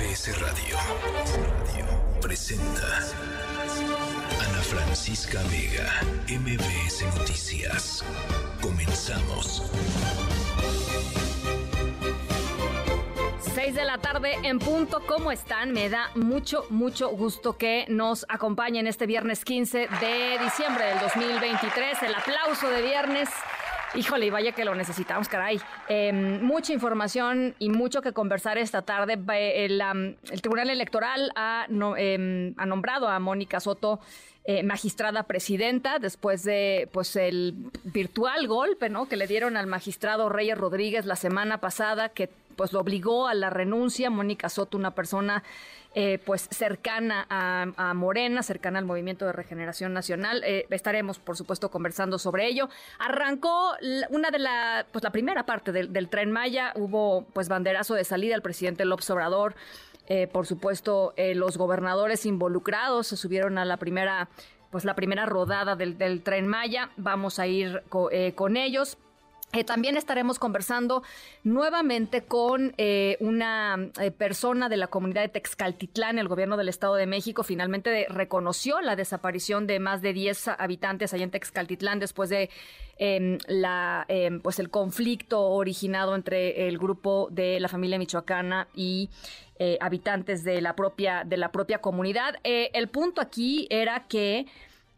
MBS Radio presenta Ana Francisca Vega, MBS Noticias. Comenzamos. 6 de la tarde en punto. ¿Cómo están? Me da mucho, mucho gusto que nos acompañen este viernes 15 de diciembre del 2023. El aplauso de viernes Híjole, y vaya que lo necesitamos, caray. Em, mucha información y mucho que conversar esta tarde. El, Tribunal Electoral em, ha, nombrado a Mónica Soto eh, magistrada presidenta después de pues el virtual golpe ¿no? que le dieron al magistrado Reyes Rodríguez la semana pasada, que pues lo obligó a la renuncia. Mónica Soto, una persona eh, pues cercana a, Morena, cercana al Movimiento de Regeneración Nacional. Eh, estaremos, por supuesto, conversando sobre ello. Arrancó una de la, pues la primera parte del, tren Maya, hubo pues banderazo de salida, el presidente López Obrador. Eh, por supuesto, los gobernadores involucrados se subieron a la primera, pues la primera rodada del, tren Maya. Vamos a ir con ellos. Eh, también estaremos conversando nuevamente con eh, una eh, persona de la comunidad de Texcaltitlán. El gobierno del Estado de México finalmente reconoció la desaparición de más de 10 habitantes allá en Texcaltitlán después de em, la, em, pues el conflicto originado entre el grupo de la familia michoacana y habitantes de la propia, de la propia comunidad. el punto aquí era que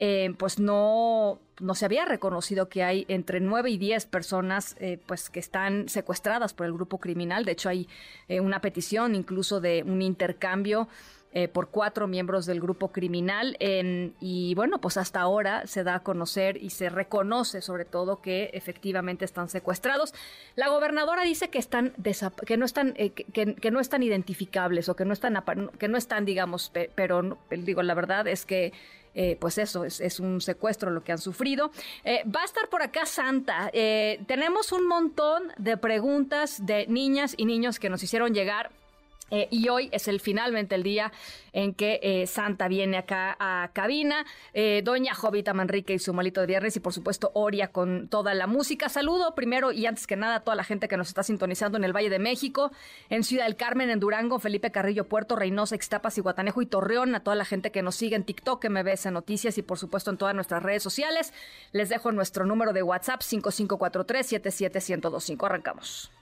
eh, pues no, no se había reconocido que hay entre 9 y 10 personas eh, pues que están secuestradas por el grupo criminal. De hecho, hay eh, una petición incluso de un intercambio por cuatro miembros del grupo criminal. y bueno, pues hasta ahora se da a conocer y se reconoce sobre todo que efectivamente están secuestrados. La gobernadora dice que están que no están que, no están identificables o que no están que no están digamos pero digo la verdad es que eh, pues eso, es, un secuestro lo que han sufrido. va a estar por acá Santa. tenemos un montón de preguntas de niñas y niños que nos hicieron llegar eh, y hoy es el finalmente el día en que eh, Santa viene acá a cabina. Eh, doña Jovita Manrique y su malito de viernes y por supuesto Oria con toda la música. Saludo primero y antes que nada a toda la gente que nos está sintonizando en el Valle de México, en Ciudad del Carmen, en Durango, Felipe Carrillo, Puerto Reynosa, Ixtapas, Guatanejo y Torreón. A toda la gente que nos sigue en TikTok, MBS Noticias y por supuesto en todas nuestras redes sociales. Les dejo nuestro número de WhatsApp 5543 77125. Arrancamos.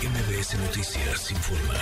MBS Noticias informa.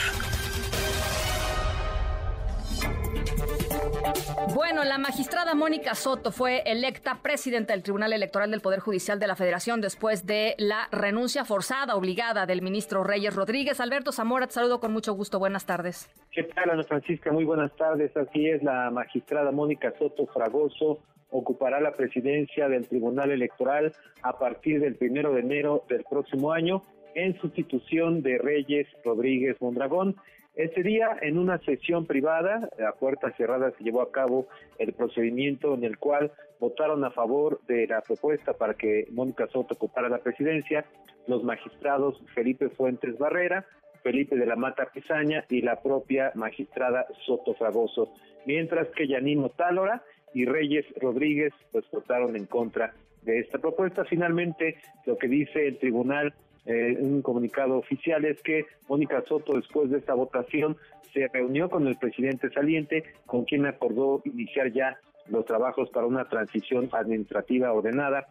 Bueno, la magistrada Mónica Soto fue electa presidenta del Tribunal Electoral del Poder Judicial de la Federación después de la renuncia forzada, obligada del ministro Reyes Rodríguez. Alberto Zamora, te saludo con mucho gusto. Buenas tardes. ¿Qué tal, Ana Francisca? Muy buenas tardes. Así es, la magistrada Mónica Soto Fragoso ocupará la presidencia del Tribunal Electoral a partir del primero de enero del próximo año en sustitución de Reyes Rodríguez Mondragón. Este día, en una sesión privada, a puertas cerradas, se llevó a cabo el procedimiento en el cual votaron a favor de la propuesta para que Mónica Soto ocupara la presidencia los magistrados Felipe Fuentes Barrera, Felipe de la Mata Pizaña y la propia magistrada Soto Fragoso, mientras que Yanino Tálora y Reyes Rodríguez pues votaron en contra de esta propuesta. Finalmente, lo que dice el tribunal eh, un comunicado oficial es que Mónica Soto, después de esta votación, se reunió con el presidente saliente, con quien acordó iniciar ya los trabajos para una transición administrativa ordenada,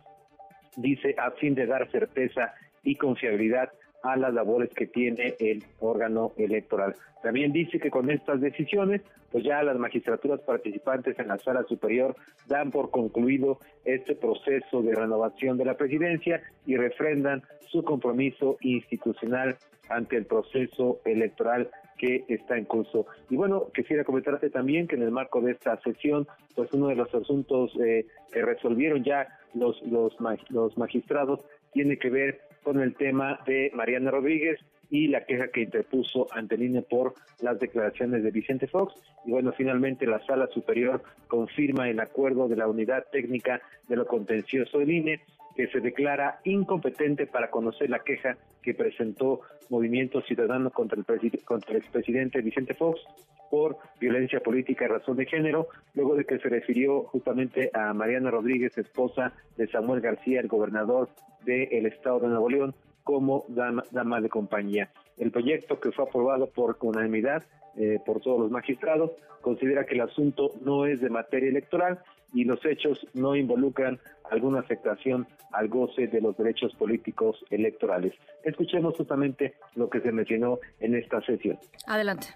dice, a fin de dar certeza y confiabilidad a las labores que tiene el órgano electoral. También dice que con estas decisiones, pues ya las magistraturas participantes en la sala superior dan por concluido este proceso de renovación de la presidencia y refrendan su compromiso institucional ante el proceso electoral que está en curso. Y bueno, quisiera comentarte también que en el marco de esta sesión, pues uno de los asuntos eh, que resolvieron ya los, los, los magistrados tiene que ver con el tema de Mariana Rodríguez y la queja que interpuso ante el INE por las declaraciones de Vicente Fox. Y bueno, finalmente la Sala Superior confirma el acuerdo de la Unidad Técnica de lo Contencioso del INE que se declara incompetente para conocer la queja que presentó Movimiento Ciudadano contra el, contra el expresidente Vicente Fox por violencia política y razón de género, luego de que se refirió justamente a Mariana Rodríguez, esposa de Samuel García, el gobernador del estado de Nuevo León, como dama, dama de compañía. El proyecto que fue aprobado por unanimidad eh, por todos los magistrados considera que el asunto no es de materia electoral y los hechos no involucran alguna afectación al goce de los derechos políticos electorales. Escuchemos justamente lo que se mencionó en esta sesión. Adelante.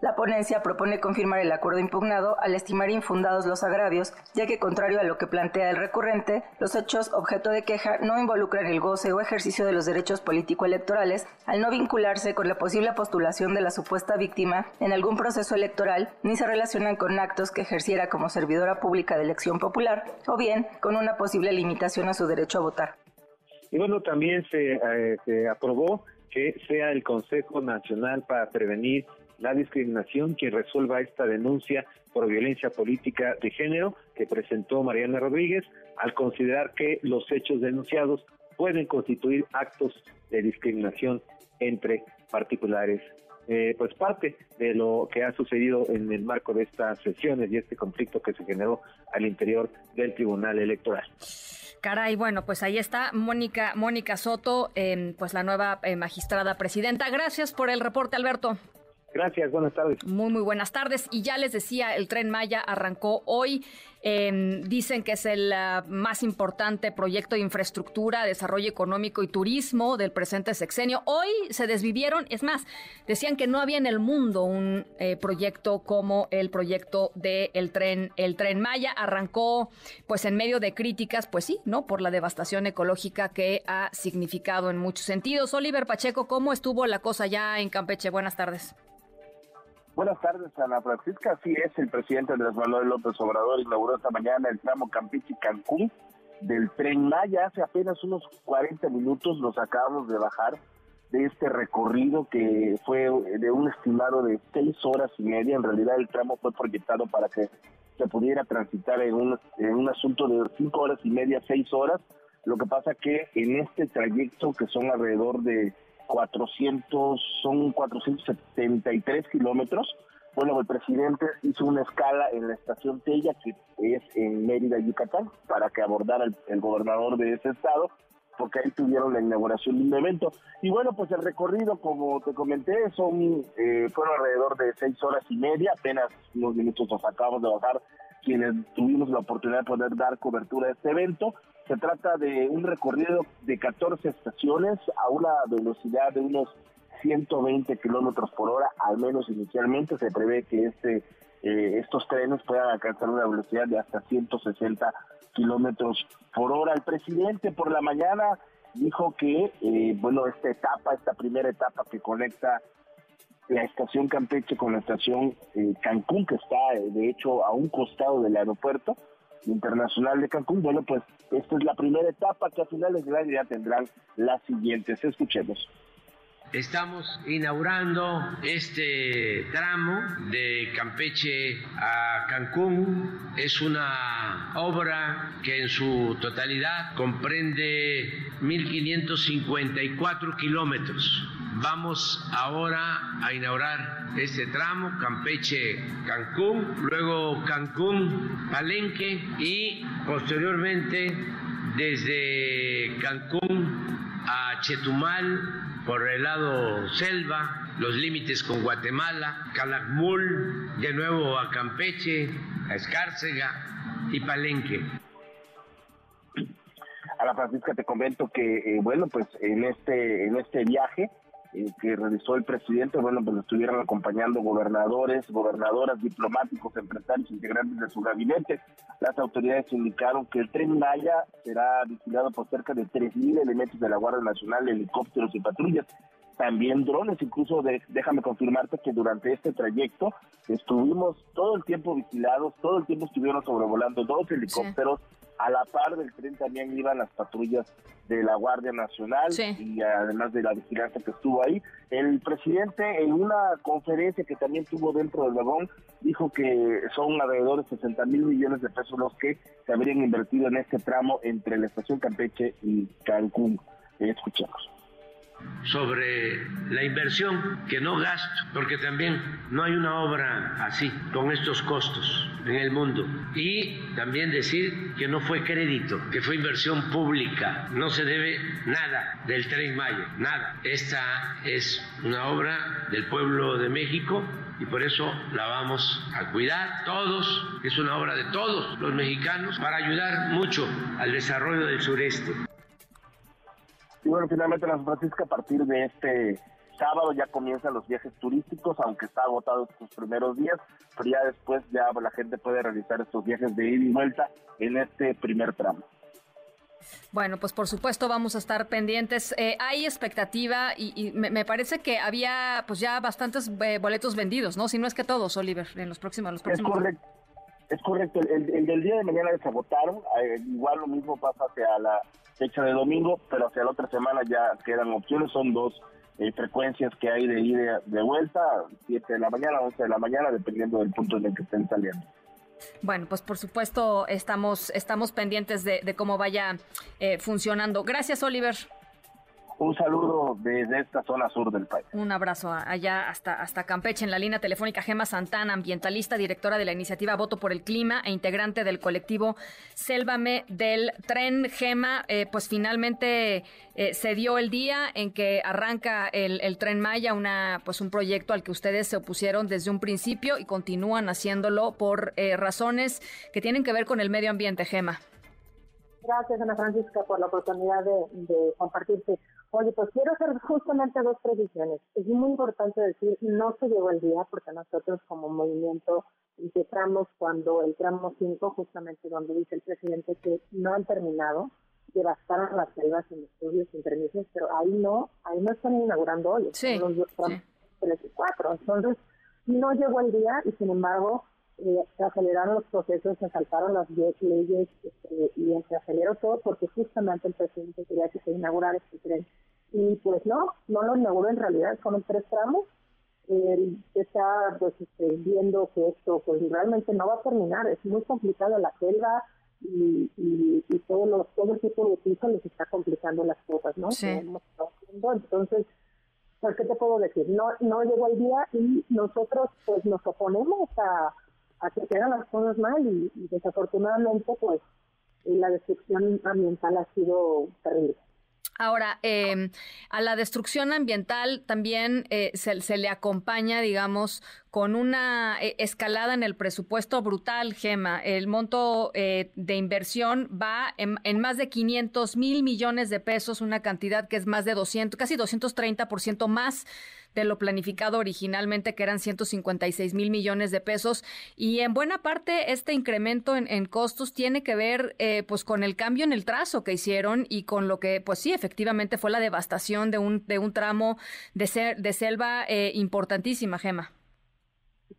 La ponencia propone confirmar el acuerdo impugnado al estimar infundados los agravios, ya que contrario a lo que plantea el recurrente, los hechos objeto de queja no involucran el goce o ejercicio de los derechos político-electorales al no vincularse con la posible postulación de la supuesta víctima en algún proceso electoral, ni se relacionan con actos que ejerciera como servidora pública de elección popular, o bien con una posible limitación a su derecho a votar. Y bueno, también se, eh, se aprobó que sea el Consejo Nacional para Prevenir la discriminación quien resuelva esta denuncia por violencia política de género que presentó Mariana Rodríguez al considerar que los hechos denunciados pueden constituir actos de discriminación entre particulares. Eh, pues parte de lo que ha sucedido en el marco de estas sesiones y este conflicto que se generó al interior del Tribunal Electoral. Caray, bueno, pues ahí está Mónica Mónica Soto, eh, pues la nueva eh, magistrada presidenta. Gracias por el reporte, Alberto. Gracias, buenas tardes. Muy, muy buenas tardes. Y ya les decía, el tren Maya arrancó hoy. Dicen que es el ah, más importante proyecto de infraestructura, desarrollo económico y turismo del presente sexenio. Hoy se desvivieron, es más, decían que no había en el mundo un eh, proyecto como el proyecto del tren, el tren Maya. Arrancó pues en medio de críticas, pues sí, ¿no? Por la devastación ecológica que ha significado en muchos sentidos. Oliver Pacheco, ¿cómo estuvo la cosa ya en Campeche? Buenas tardes. Buenas tardes, Ana Francisca. Así es, el presidente Andrés Manuel López Obrador inauguró esta mañana el tramo Campeche-Cancún del tren Maya. Hace apenas unos 40 minutos nos acabamos de bajar de este recorrido que fue de un estimado de seis horas y media. En realidad el tramo fue proyectado para que se pudiera transitar en un, en un asunto de cinco horas y media, seis horas. Lo que pasa que en este trayecto, que son alrededor de 400, son 473 kilómetros. Bueno, el presidente hizo una escala en la estación Tella, que es en Mérida, Yucatán, para que abordara el, gobernador de ese estado, porque ahí tuvieron la inauguración de un evento. Y bueno, pues el recorrido, como te comenté, son eh, fueron alrededor de seis horas y media, apenas unos minutos nos acabamos de bajar quienes tuvimos la oportunidad de poder dar cobertura a este evento. Se trata de un recorrido de 14 estaciones a una velocidad de unos 120 kilómetros por hora, al menos inicialmente. Se prevé que este eh, estos trenes puedan alcanzar una velocidad de hasta 160 kilómetros por hora. El presidente por la mañana dijo que, eh, bueno, esta etapa, esta primera etapa que conecta la estación Campeche con la estación eh, Cancún, que está de hecho a un costado del aeropuerto, Internacional de Cancún. Bueno, pues esta es la primera etapa que a finales del año ya tendrán las siguientes. Escuchemos. Estamos inaugurando este tramo de Campeche a Cancún. Es una obra que en su totalidad comprende 1.554 kilómetros. Vamos ahora a inaugurar este tramo, Campeche-Cancún, luego Cancún-Palenque y posteriormente desde Cancún a Chetumal por el lado selva, los límites con Guatemala, Calakmul, de nuevo a Campeche, a Escárcega y Palenque. A la Francisca te comento que, eh, bueno, pues en este, en este viaje eh, que realizó el presidente, bueno, pues estuvieron acompañando gobernadores, gobernadoras, diplomáticos, empresarios, integrantes de su gabinete. Las autoridades indicaron que el tren Maya será vigilado por cerca de 3.000 elementos de la Guardia Nacional, helicópteros y patrullas también drones, incluso déjame confirmarte que durante este trayecto estuvimos todo el tiempo vigilados, todo el tiempo estuvieron sobrevolando dos helicópteros, a la par del tren también iban las patrullas de la Guardia Nacional y además de la vigilancia que estuvo ahí. El presidente en una conferencia que también tuvo dentro del vagón dijo que son alrededor de 60 mil millones de pesos los que se habrían invertido en este tramo entre la estación Campeche y Cancún. Escuchemos sobre la inversión, que no gasto, porque también no hay una obra así, con estos costos en el mundo. Y también decir que no fue crédito, que fue inversión pública. No se debe nada del Tren Maya, nada. Esta es una obra del pueblo de México y por eso la vamos a cuidar todos. Es una obra de todos los mexicanos para ayudar mucho al desarrollo del sureste. Y bueno, finalmente, San Francisco, a partir de este sábado ya comienzan los viajes turísticos, aunque está agotado estos primeros días, pero ya después ya la gente puede realizar estos viajes de ida y vuelta en este primer tramo. Bueno, pues por supuesto vamos a estar pendientes. Eh, hay expectativa y, me, parece que había pues ya bastantes eh, boletos vendidos, ¿no? Si no es que todos, Oliver, en los próximos. Los próximos... Es correcto. Es correcto, el, del día de mañana se agotaron, eh, igual lo mismo pasa hacia la fecha de domingo, pero hacia la otra semana ya quedan opciones, son dos frecuencias que hay de ida de vuelta, 7 de la mañana, 11 de la mañana, dependiendo del punto en el que estén saliendo. Bueno, pues por supuesto estamos, estamos pendientes de, cómo vaya eh, funcionando. Gracias, Oliver. Un saludo desde esta zona sur del país. Un abrazo allá hasta, hasta Campeche. En la línea telefónica, Gema Santana, ambientalista, directora de la iniciativa Voto por el Clima e integrante del colectivo Sélvame del Tren. Gema, eh, pues finalmente eh, se dio el día en que arranca el, Tren Maya, una, pues un proyecto al que ustedes se opusieron desde un principio y continúan haciéndolo por eh, razones que tienen que ver con el medio ambiente, Gema. Gracias, Ana Francisca, por la oportunidad de, de compartirte Oye, pues quiero hacer justamente dos precisiones. Es muy importante decir, no se llegó el día porque nosotros como movimiento empezamos cuando el tramo 5, justamente donde dice el presidente que no han terminado, devastaron las selvas sin estudios, sin permisos, pero ahí no, ahí no están inaugurando hoy. Sí, los tramos 3 y 4. Entonces, no llegó el día y sin embargo eh, se aceleraron los procesos, se saltaron las 10 leyes este, y se aceleró todo porque justamente el presidente quería que se inaugurara este tren. Y pues no, no lo inauguró en realidad, son tres tramos. Eh, se está pues, este, viendo que esto pues realmente no va a terminar, es muy complicado la selva y, y, y todo, lo, todo el tipo de piso les está complicando las cosas, ¿no? Sí. Entonces, pues, ¿qué te puedo decir? No, no llegó el día y nosotros pues nos oponemos a a que quedan las cosas mal y, desafortunadamente pues la destrucción ambiental ha sido terrible. Ahora, eh, a la destrucción ambiental también eh, se, le acompaña, digamos, con una eh, escalada en el presupuesto brutal, Gema. El monto de inversión va en, en, más de 500 mil millones de pesos, una cantidad que es más de 200, casi 230% más de lo planificado originalmente, que eran 156 mil millones de pesos. Y en buena parte este incremento en, costos tiene que ver eh, pues con el cambio en el trazo que hicieron y con lo que, pues sí, efectivamente fue la devastación de un, de un tramo de, ser, de selva eh, importantísima, Gema.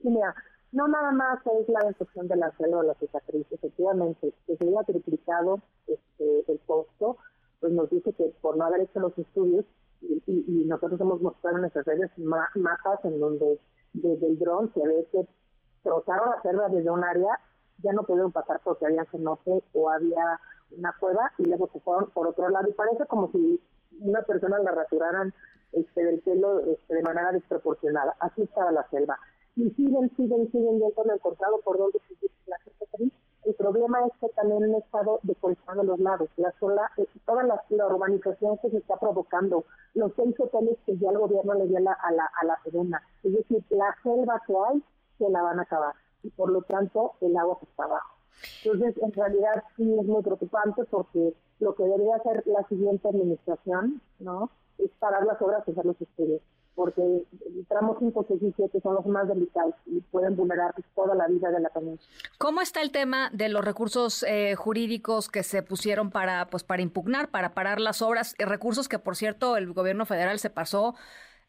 Sí, mira, no nada más es la destrucción de la selva la cicatriz, efectivamente, que se haya triplicado este, el costo, pues nos dice que por no haber hecho los estudios y, nosotros hemos mostrado en nuestras redes mapas en donde desde el dron se ve que trozaron la selva desde un área, ya no pudieron pasar porque había cenote o había una cueva y luego se fueron por otro lado y parece como si una persona la rasuraran este, del pelo este, de manera desproporcionada. Así estaba la selva. Y siguen, siguen, siguen yendo el cortado por donde se la gente el problema es que también han estado deforestando los lados. La sola, eh, toda la, urbanización que se está provocando, los seis hoteles que ya el gobierno le dio a la, a la segunda. Es decir, la selva que hay se la van a acabar y por lo tanto el agua está abajo. Entonces, en realidad sí es muy preocupante porque lo que debería hacer la siguiente administración, ¿no? Es parar las obras y hacer los estudios porque el tramo 5, 6 y 7 son los más delicados y pueden vulnerar toda la vida de la península. ¿Cómo está el tema de los recursos eh, jurídicos que se pusieron para, pues, para impugnar, para parar las obras? Eh, recursos que, por cierto, el gobierno federal se pasó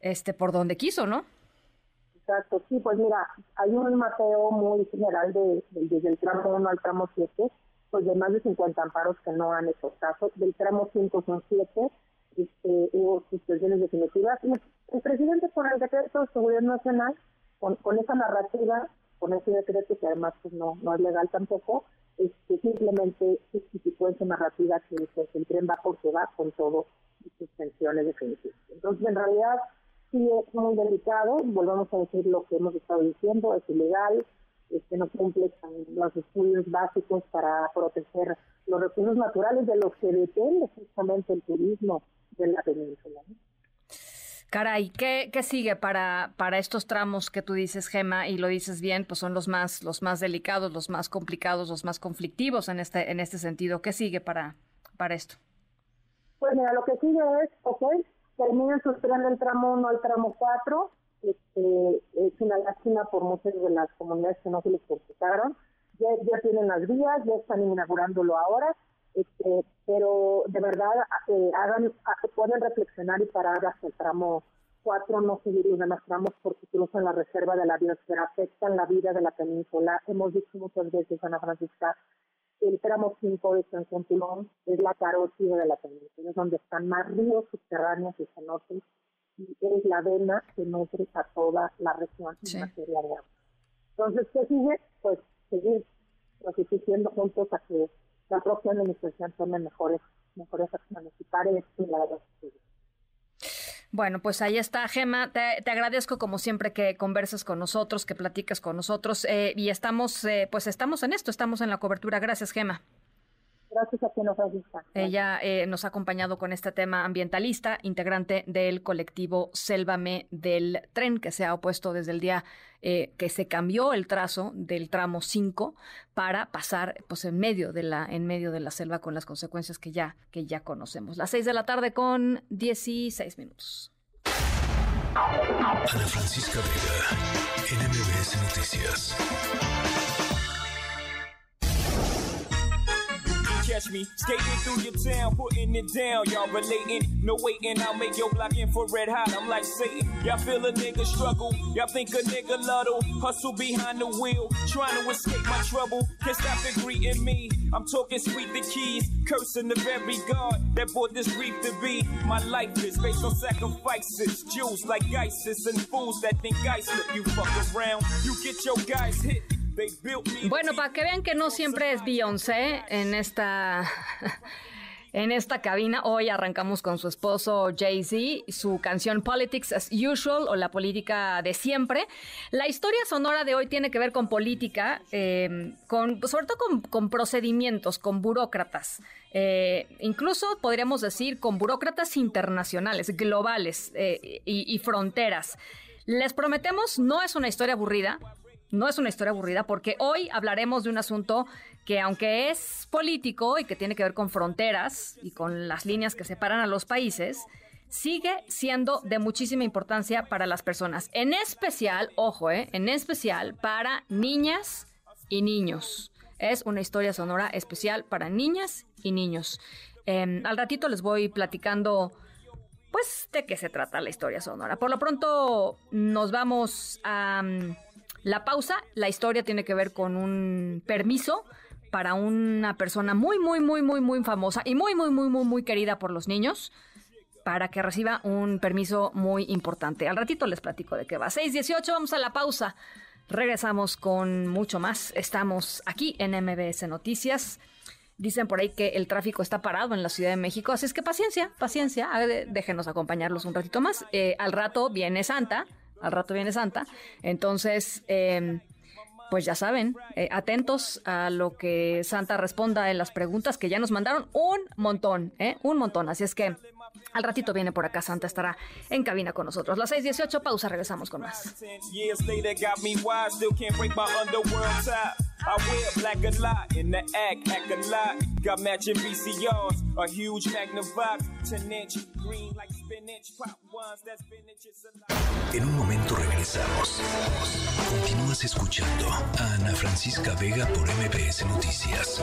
este, por donde quiso, ¿no? Exacto, sí, pues mira, hay un mateo muy general de, desde el tramo 1 al tramo 7, pues de más de 50 amparos que no han hecho caso. Del tramo 5 son 7, este, hubo suspensiones definitivas. El presidente por el decreto de seguridad nacional, con, esa narrativa, con ese decreto que además pues, no, es legal tampoco, este, simplemente justificó esa narrativa que que el tren va porque va con todo y suspensiones definitivas. Entonces, en realidad, sí es muy delicado, volvamos a decir lo que hemos estado diciendo, es ilegal, que no cumple con los estudios básicos para proteger los recursos naturales de los que depende justamente el turismo de la península. Caray, ¿qué, ¿qué, sigue para, para estos tramos que tú dices, Gema, y lo dices bien, pues son los más, los más delicados, los más complicados, los más conflictivos en este, en este sentido? ¿Qué sigue para, para esto? Pues mira, lo que sigue es, ok, termina su tren del tramo 1 al tramo 4, este, es una lástima por muchas de las comunidades que no se les percutaron. Ya, ya tienen las vías, ya están inaugurándolo ahora, este, pero de verdad eh, hagan, pueden reflexionar y parar hasta el tramo 4, no seguir los demás tramos porque cruzan la reserva de la biosfera, afectan la vida de la península. Hemos dicho muchas veces, Ana Francisca, el tramo 5 de San Tulón es la carótida de la península, es donde están más ríos subterráneos y cenotes es la vena que nutre a toda la región en materia de agua. Entonces, ¿qué sigue? Pues seguir resistiendo juntos a que la propia administración tome mejores, mejores acciones y pare esto la bueno, pues ahí está, Gema. Te, agradezco como siempre que conversas con nosotros, que platiques con nosotros eh, y estamos, eh, pues estamos en esto, estamos en la cobertura. Gracias, Gema. Gracias a ti, nos Ella eh, nos ha acompañado con este tema ambientalista, integrante del colectivo Sélvame del Tren, que se ha opuesto desde el día eh, que se cambió el trazo del tramo 5 para pasar pues, en, medio de la, en medio de la selva con las consecuencias que ya, que ya conocemos. Las 6 de la tarde con 16 minutos. Ana Francisca Vega, NMBS Noticias. Catch me skating through your town, putting it down. Y'all relating, no waiting. I'll make your block infrared hot. I'm like Satan. Y'all feel a nigga struggle. Y'all think a nigga luddle. Hustle behind the wheel, trying to escape my trouble. Can't stop it greeting me. I'm talking sweet the keys, cursing the very God that brought this grief to be. My life is based on sacrifices. Jews like ISIS and fools that think I slip. You fuck around, you get your guys hit. Bueno, para que vean que no siempre es Beyoncé en esta en esta cabina. Hoy arrancamos con su esposo Jay-Z, su canción Politics as Usual o la política de siempre. La historia sonora de hoy tiene que ver con política, em, con, sobre todo con, procedimientos, con burócratas. Eh, incluso podríamos decir con burócratas internacionales, globales eh, y fronteras. Les prometemos, no es una historia aburrida, no es una historia aburrida porque hoy hablaremos de un asunto que aunque es político y que tiene que ver con fronteras y con las líneas que separan a los países, sigue siendo de muchísima importancia para las personas. En especial, ojo, eh, en especial para niñas y niños. Es una historia sonora especial para niñas y niños. Em, al ratito les voy platicando, pues, de qué se trata la historia sonora. Por lo pronto, nos vamos a... La pausa, la historia tiene que ver con un permiso para una persona muy, muy, muy, muy, muy famosa y muy, muy, muy, muy, muy querida por los niños para que reciba un permiso muy importante. Al ratito les platico de qué va. 618, vamos a la pausa. Regresamos con mucho más. Estamos aquí en MBS Noticias. Dicen por ahí que el tráfico está parado en la Ciudad de México, así es que paciencia, paciencia, déjenos acompañarlos un ratito más. Eh, al rato viene Santa, al rato viene Santa. Entonces, em, pues ya saben, eh, atentos a lo que Santa responda en las preguntas que ya nos mandaron un montón, ¿eh? Un montón. Así es que al ratito viene por acá, Santa estará en cabina con nosotros. Las 6:18, pausa, regresamos con más. I wear black a lot in the act, act a lot. Got matching VCRs, a huge Magnavox, 10 inch, green like spinach, pop ones, that spinach is a lot. En un momento regresamos. Continúas escuchando a Ana Francisca Vega por MBS Noticias.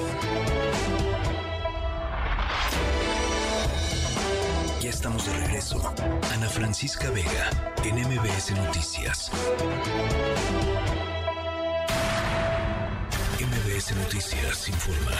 Ya estamos de regreso. Ana Francisca Vega en MBS Noticias. MBS Noticias informa.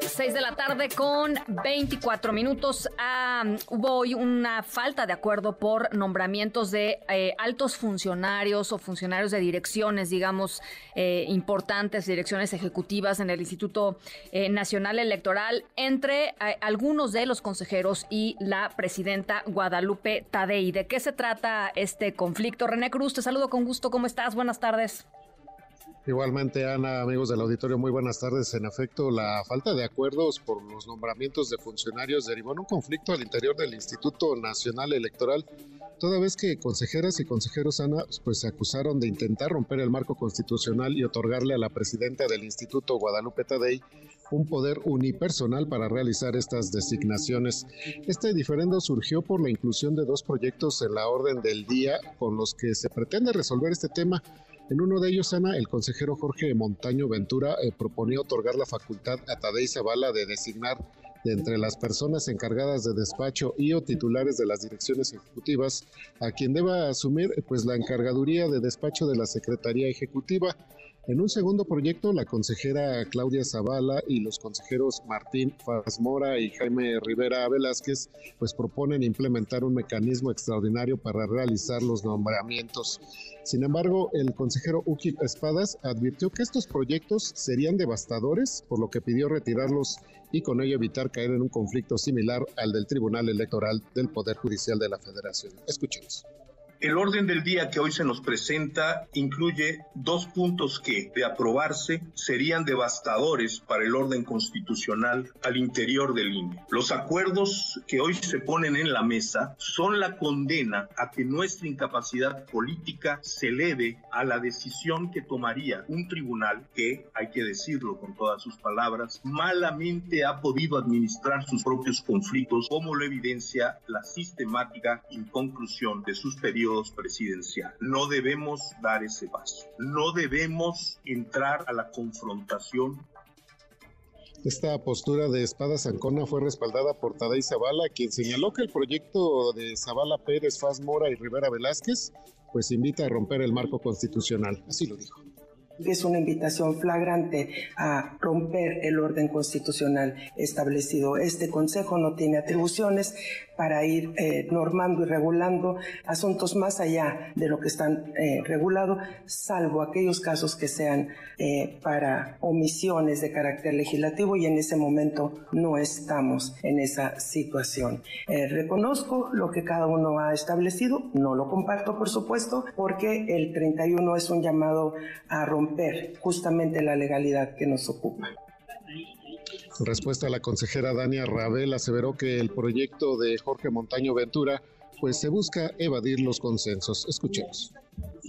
6 de la tarde con 24 minutos. Ah, hubo hoy una falta de acuerdo por nombramientos de eh, altos funcionarios o funcionarios de direcciones, digamos, eh, importantes, direcciones ejecutivas en el Instituto eh, Nacional Electoral, entre algunos de los consejeros y la presidenta Guadalupe Tadei. ¿De qué se trata este conflicto? René Cruz, te saludo con gusto. ¿Cómo estás? Buenas tardes. Igualmente, Ana, amigos del auditorio, muy buenas tardes. En efecto, la falta de acuerdos por los nombramientos de funcionarios derivó en un conflicto al interior del Instituto Nacional Electoral, toda vez que consejeras y consejeros, Ana, pues se acusaron de intentar romper el marco constitucional y otorgarle a la presidenta del Instituto, Guadalupe Tadei, un poder unipersonal para realizar estas designaciones. Este diferendo surgió por la inclusión de dos proyectos en la orden del día con los que se pretende resolver este tema en uno de ellos, Ana, el consejero Jorge Montaño Ventura eh, proponía otorgar la facultad a Tadei Zavala de designar de entre las personas encargadas de despacho y o titulares de las direcciones ejecutivas a quien deba asumir pues la encargaduría de despacho de la Secretaría Ejecutiva en un segundo proyecto, la consejera Claudia Zavala y los consejeros Martín Fazmora y Jaime Rivera Velázquez pues proponen implementar un mecanismo extraordinario para realizar los nombramientos. Sin embargo, el consejero Uki Espadas advirtió que estos proyectos serían devastadores, por lo que pidió retirarlos y con ello evitar caer en un conflicto similar al del Tribunal Electoral del Poder Judicial de la Federación. Escuchemos. El orden del día que hoy se nos presenta incluye dos puntos que, de aprobarse, serían devastadores para el orden constitucional al interior del INE. Los acuerdos que hoy se ponen en la mesa son la condena a que nuestra incapacidad política se eleve a la decisión que tomaría un tribunal que, hay que decirlo con todas sus palabras, malamente ha podido administrar sus propios conflictos, como lo evidencia la sistemática inconclusión de sus periodos presidencial. No debemos dar ese paso. No debemos entrar a la confrontación esta postura de Espada Zancona fue respaldada por Tadei Zavala, quien señaló que el proyecto de Zavala Pérez, Faz Mora y Rivera Velázquez pues invita a romper el marco constitucional. Así lo dijo es una invitación flagrante a romper el orden constitucional establecido. Este Consejo no tiene atribuciones para ir eh, normando y regulando asuntos más allá de lo que están eh, regulados, salvo aquellos casos que sean eh, para omisiones de carácter legislativo y en ese momento no estamos en esa situación. reconozco lo que cada uno ha establecido, no lo comparto por supuesto, porque el 31 es un llamado a romper justamente la legalidad que nos ocupa. En respuesta a la consejera Dania Rabel aseveró que el proyecto de Jorge Montaño Ventura pues se busca evadir los consensos. Escuchemos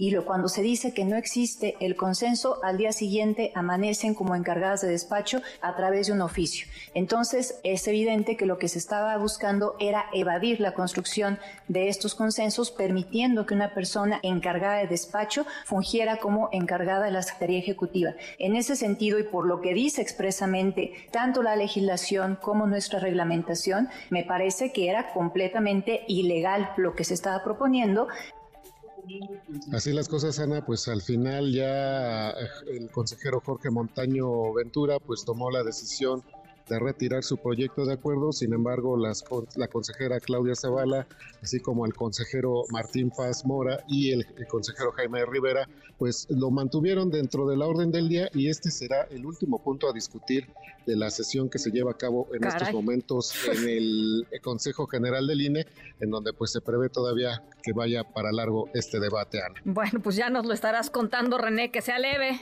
y cuando se dice que no existe el consenso, al día siguiente amanecen como encargadas de despacho a través de un oficio. Entonces es evidente que lo que se estaba buscando era evadir la construcción de estos consensos, permitiendo que una persona encargada de despacho fungiera como encargada de la Secretaría Ejecutiva. En ese sentido, y por lo que dice expresamente tanto la legislación como nuestra reglamentación, me parece que era completamente ilegal lo que se estaba proponiendo Así las cosas, Ana, pues al final ya eh, el consejero Jorge Montaño Ventura pues tomó la decisión de retirar su proyecto de acuerdo. Sin embargo, las, la consejera Claudia Zavala, así como el consejero Martín Paz Mora y el, consejero Jaime Rivera, pues lo mantuvieron dentro de la orden del día y este será el último punto a discutir de la sesión que se lleva a cabo en estos momentos en el Consejo General del INE, en donde pues se prevé todavía que vaya para largo este debate, Ana. Bueno, pues ya nos lo estarás contando, René, que sea leve.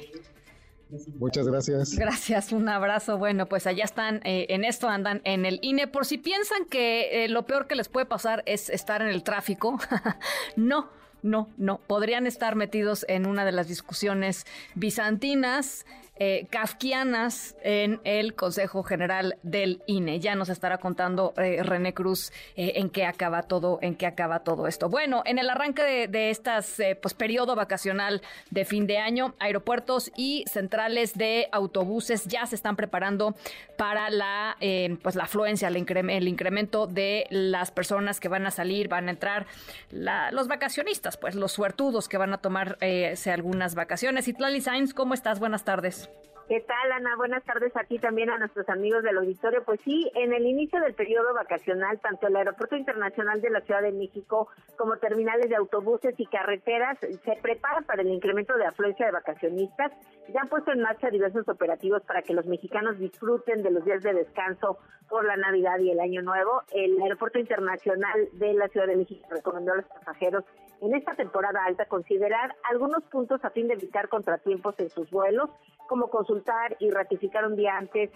Muchas gracias. Gracias, un abrazo. Bueno, pues allá están, eh, en esto andan en el INE. Por si piensan que eh, lo peor que les puede pasar es estar en el tráfico, no. No, no, podrían estar metidos en una de las discusiones bizantinas eh, kafkianas en el Consejo General del INE. Ya nos estará contando eh, René Cruz eh, en qué acaba todo, en qué acaba todo esto. Bueno, en el arranque de, de estas eh, pues periodo vacacional de fin de año, aeropuertos y centrales de autobuses ya se están preparando para la pues la afluencia, el, incremento de las personas que van a salir, van a entrar, los vacacionistas, pues los suertudos que van a tomar algunas vacaciones. Y Tlali Sainz, ¿cómo estás? Buenas tardes. ¿Qué tal, Ana? Buenas tardes a ti también a nuestros amigos del auditorio. Pues sí, en el inicio del periodo vacacional, tanto el Aeropuerto Internacional de la Ciudad de México como terminales de autobuses y carreteras se preparan para el incremento de afluencia de vacacionistas. Ya han puesto en marcha diversos operativos para que los mexicanos disfruten de los días de descanso por la Navidad y el Año Nuevo. El Aeropuerto Internacional de la Ciudad de México recomendó a los pasajeros en esta temporada alta considerar algunos puntos a fin de evitar contratiempos en sus vuelos, como consultar y ratificar un día antes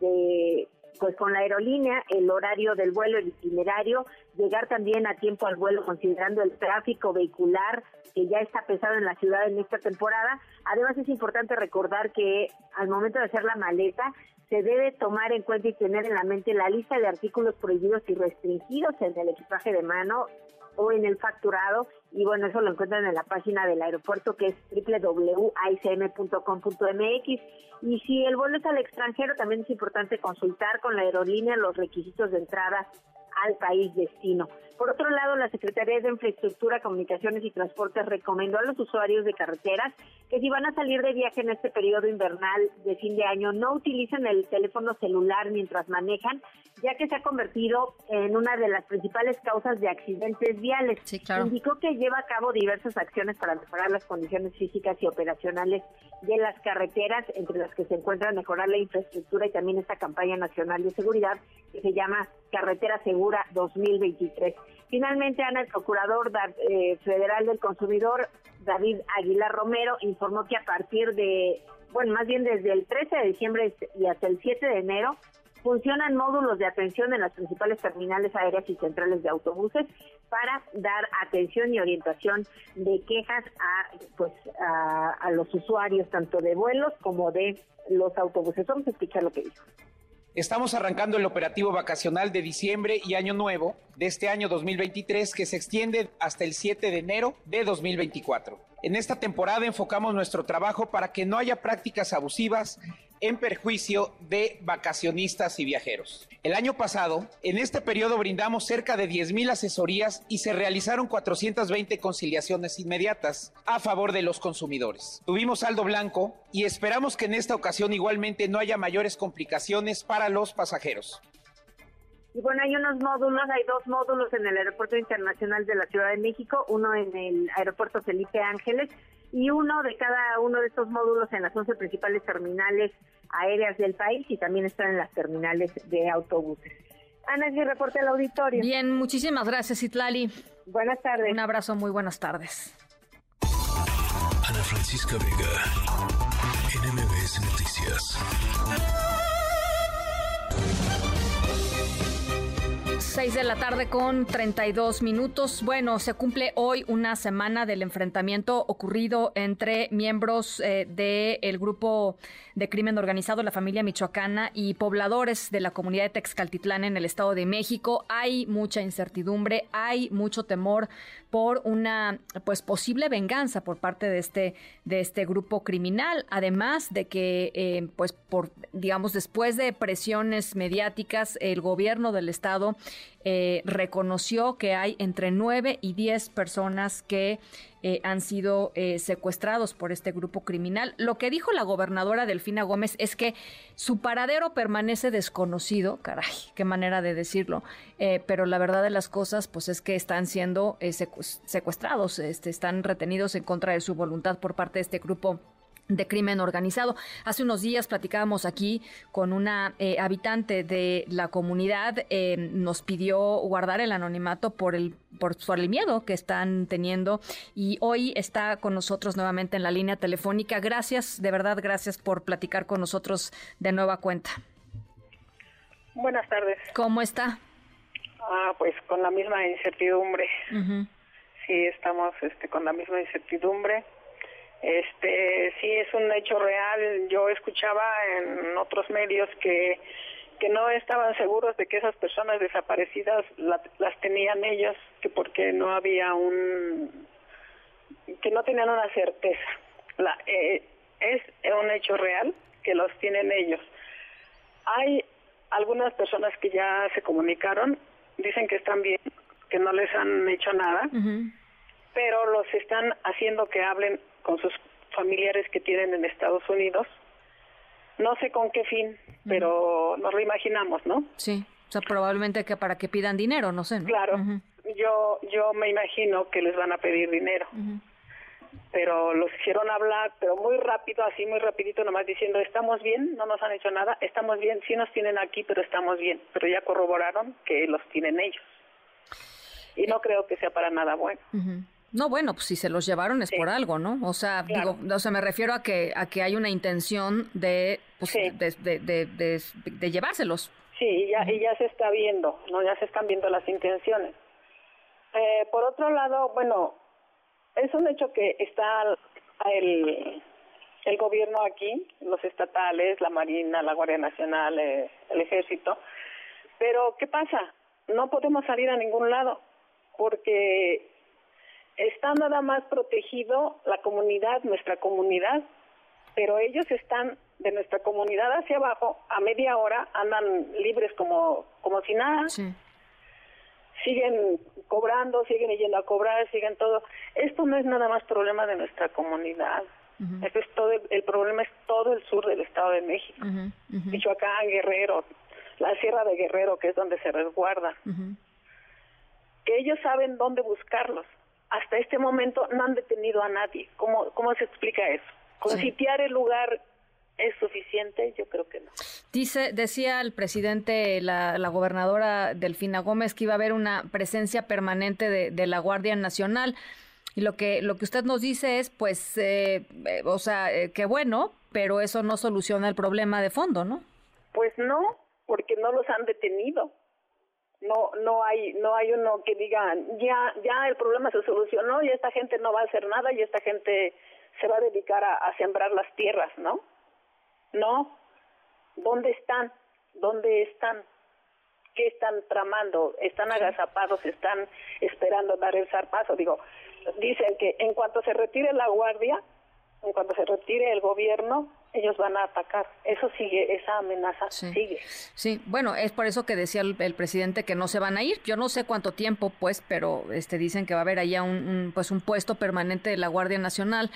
de pues con la aerolínea el horario del vuelo, el itinerario, llegar también a tiempo al vuelo considerando el tráfico vehicular que ya está pesado en la ciudad en esta temporada. Además es importante recordar que al momento de hacer la maleta se debe tomar en cuenta y tener en la mente la lista de artículos prohibidos y restringidos en el equipaje de mano o en el facturado y bueno, eso lo encuentran en la página del aeropuerto que es www.icm.com.mx y si el vuelo es al extranjero también es importante consultar con la aerolínea los requisitos de entrada al país destino. Por otro lado, la Secretaría de Infraestructura, Comunicaciones y Transportes recomendó a los usuarios de carreteras que si van a salir de viaje en este periodo invernal de fin de año, no utilicen el teléfono celular mientras manejan, ya que se ha convertido en una de las principales causas de accidentes viales. Indicó que lleva a cabo diversas acciones para mejorar las condiciones físicas y operacionales de las carreteras, entre las que se encuentra mejorar la infraestructura y también esta campaña nacional de seguridad que se llama Carretera Segura 2023. Finalmente, Ana, el procurador eh, federal del consumidor, David Aguilar Romero, informó que a partir de, bueno, más bien desde el 13 de diciembre y hasta el 7 de enero, funcionan módulos de atención en las principales terminales aéreas y centrales de autobuses para dar atención y orientación de quejas a, pues, a, a los usuarios, tanto de vuelos como de los autobuses. Vamos a escuchar lo que dijo. Estamos arrancando el operativo vacacional de diciembre y año nuevo de este año 2023 que se extiende hasta el 7 de enero de 2024. En esta temporada enfocamos nuestro trabajo para que no haya prácticas abusivas en perjuicio de vacacionistas y viajeros. El año pasado, en este periodo brindamos cerca de 10.000 asesorías y se realizaron 420 conciliaciones inmediatas a favor de los consumidores. Tuvimos saldo blanco y esperamos que en esta ocasión igualmente no haya mayores complicaciones para los pasajeros. Y bueno, hay unos módulos, hay dos módulos en el Aeropuerto Internacional de la Ciudad de México, uno en el Aeropuerto Felipe Ángeles y uno de cada uno de estos módulos en las 11 principales terminales aéreas del país y también están en las terminales de autobuses. Ana, ese reporte al auditorio. Bien, muchísimas gracias, Itlali. Buenas tardes. Un abrazo, muy buenas tardes. Ana Francisca Vega, NMBS Noticias. 6 de la tarde con 32 minutos. Bueno, se cumple hoy una semana del enfrentamiento ocurrido entre miembros eh, del grupo de crimen organizado, la familia michoacana y pobladores de la comunidad de Texcaltitlán en el Estado de México. Hay mucha incertidumbre, hay mucho temor por una pues posible venganza por parte de este de este grupo criminal además de que eh, pues por digamos después de presiones mediáticas el gobierno del estado eh, reconoció que hay entre 9 y 10 personas que eh, han sido eh, secuestrados por este grupo criminal. Lo que dijo la gobernadora Delfina Gómez es que su paradero permanece desconocido, caray, qué manera de decirlo, pero la verdad de las cosas pues es que están siendo secuestrados, este, están retenidos en contra de su voluntad por parte de este grupo de crimen organizado. Hace unos días platicábamos aquí con una eh, habitante de la comunidad, eh, nos pidió guardar el anonimato por el, por, el miedo que están teniendo y hoy está con nosotros nuevamente en la línea telefónica. Gracias, de verdad, gracias por platicar con nosotros de nueva cuenta. Buenas tardes. ¿Cómo está? Ah, pues con la misma incertidumbre. Sí, estamos este, con la misma incertidumbre este, sí es un hecho real. Yo escuchaba en otros medios que que no estaban seguros de que esas personas desaparecidas las tenían ellos, que porque no había un que no tenían una certeza. La, eh, es un hecho real que los tienen ellos. Hay algunas personas que ya se comunicaron, dicen que están bien, que no les han hecho nada, pero los están haciendo que hablen con sus familiares que tienen en Estados Unidos No sé con qué fin, pero nos lo imaginamos, ¿no? Sí, o sea, probablemente que para que pidan dinero, no sé. ¿no? Claro, yo, yo me imagino que les van a pedir dinero. Pero los hicieron hablar, pero muy rápido, así muy rapidito, nomás diciendo, estamos bien, no nos han hecho nada, estamos bien, sí nos tienen aquí, pero estamos bien. Pero ya corroboraron que los tienen ellos. Y no creo que sea para nada bueno. No, bueno, pues si se los llevaron es por algo, ¿no? O sea, digo, o sea, me refiero a que a que hay una intención de, pues, de, de, de, de, llevárselos. Sí, y ya, y ya se está viendo, ¿no? Ya se están viendo las intenciones. Eh, por otro lado, bueno, es un hecho que está el, el gobierno aquí, los estatales, la Marina, la Guardia Nacional, eh, el Ejército, pero ¿qué pasa? No podemos salir a ningún lado porque está nada más protegido la comunidad, nuestra comunidad, pero ellos están de nuestra comunidad hacia abajo, a media hora andan libres como, como si nada. Siguen cobrando, siguen yendo a cobrar, siguen todo. Esto no es nada más problema de nuestra comunidad. Es todo, el, problema es todo el sur del Estado de México. Michoacán, Guerrero, la Sierra de Guerrero, que es donde se resguarda. Que ellos saben dónde buscarlos hasta este momento no han detenido a nadie. ¿Cómo, cómo se explica eso? ¿Con sitiar el lugar es suficiente? Yo creo que no. Dice, decía el presidente, la, la gobernadora Delfina Gómez, que iba a haber una presencia permanente de, de la Guardia Nacional. Y lo que, lo que usted nos dice es, pues, eh, eh, o sea, eh, qué bueno, pero eso no soluciona el problema de fondo, ¿no? Pues no, porque no los han detenido no no hay no hay uno que diga ya ya el problema se solucionó y esta gente no va a hacer nada y esta gente se va a dedicar a, sembrar las tierras no no. Dónde están dónde están qué están tramando están agazapados están esperando dar el zarpazo digo dicen que en cuanto se retire la guardia en cuanto se retire el gobierno ellos van a atacar. Eso sigue, esa amenaza sigue. Sí, bueno, es por eso que decía el, presidente que no se van a ir. Yo no sé cuánto tiempo, pues, pero este dicen que va a haber allá un, pues un puesto permanente de la Guardia Nacional.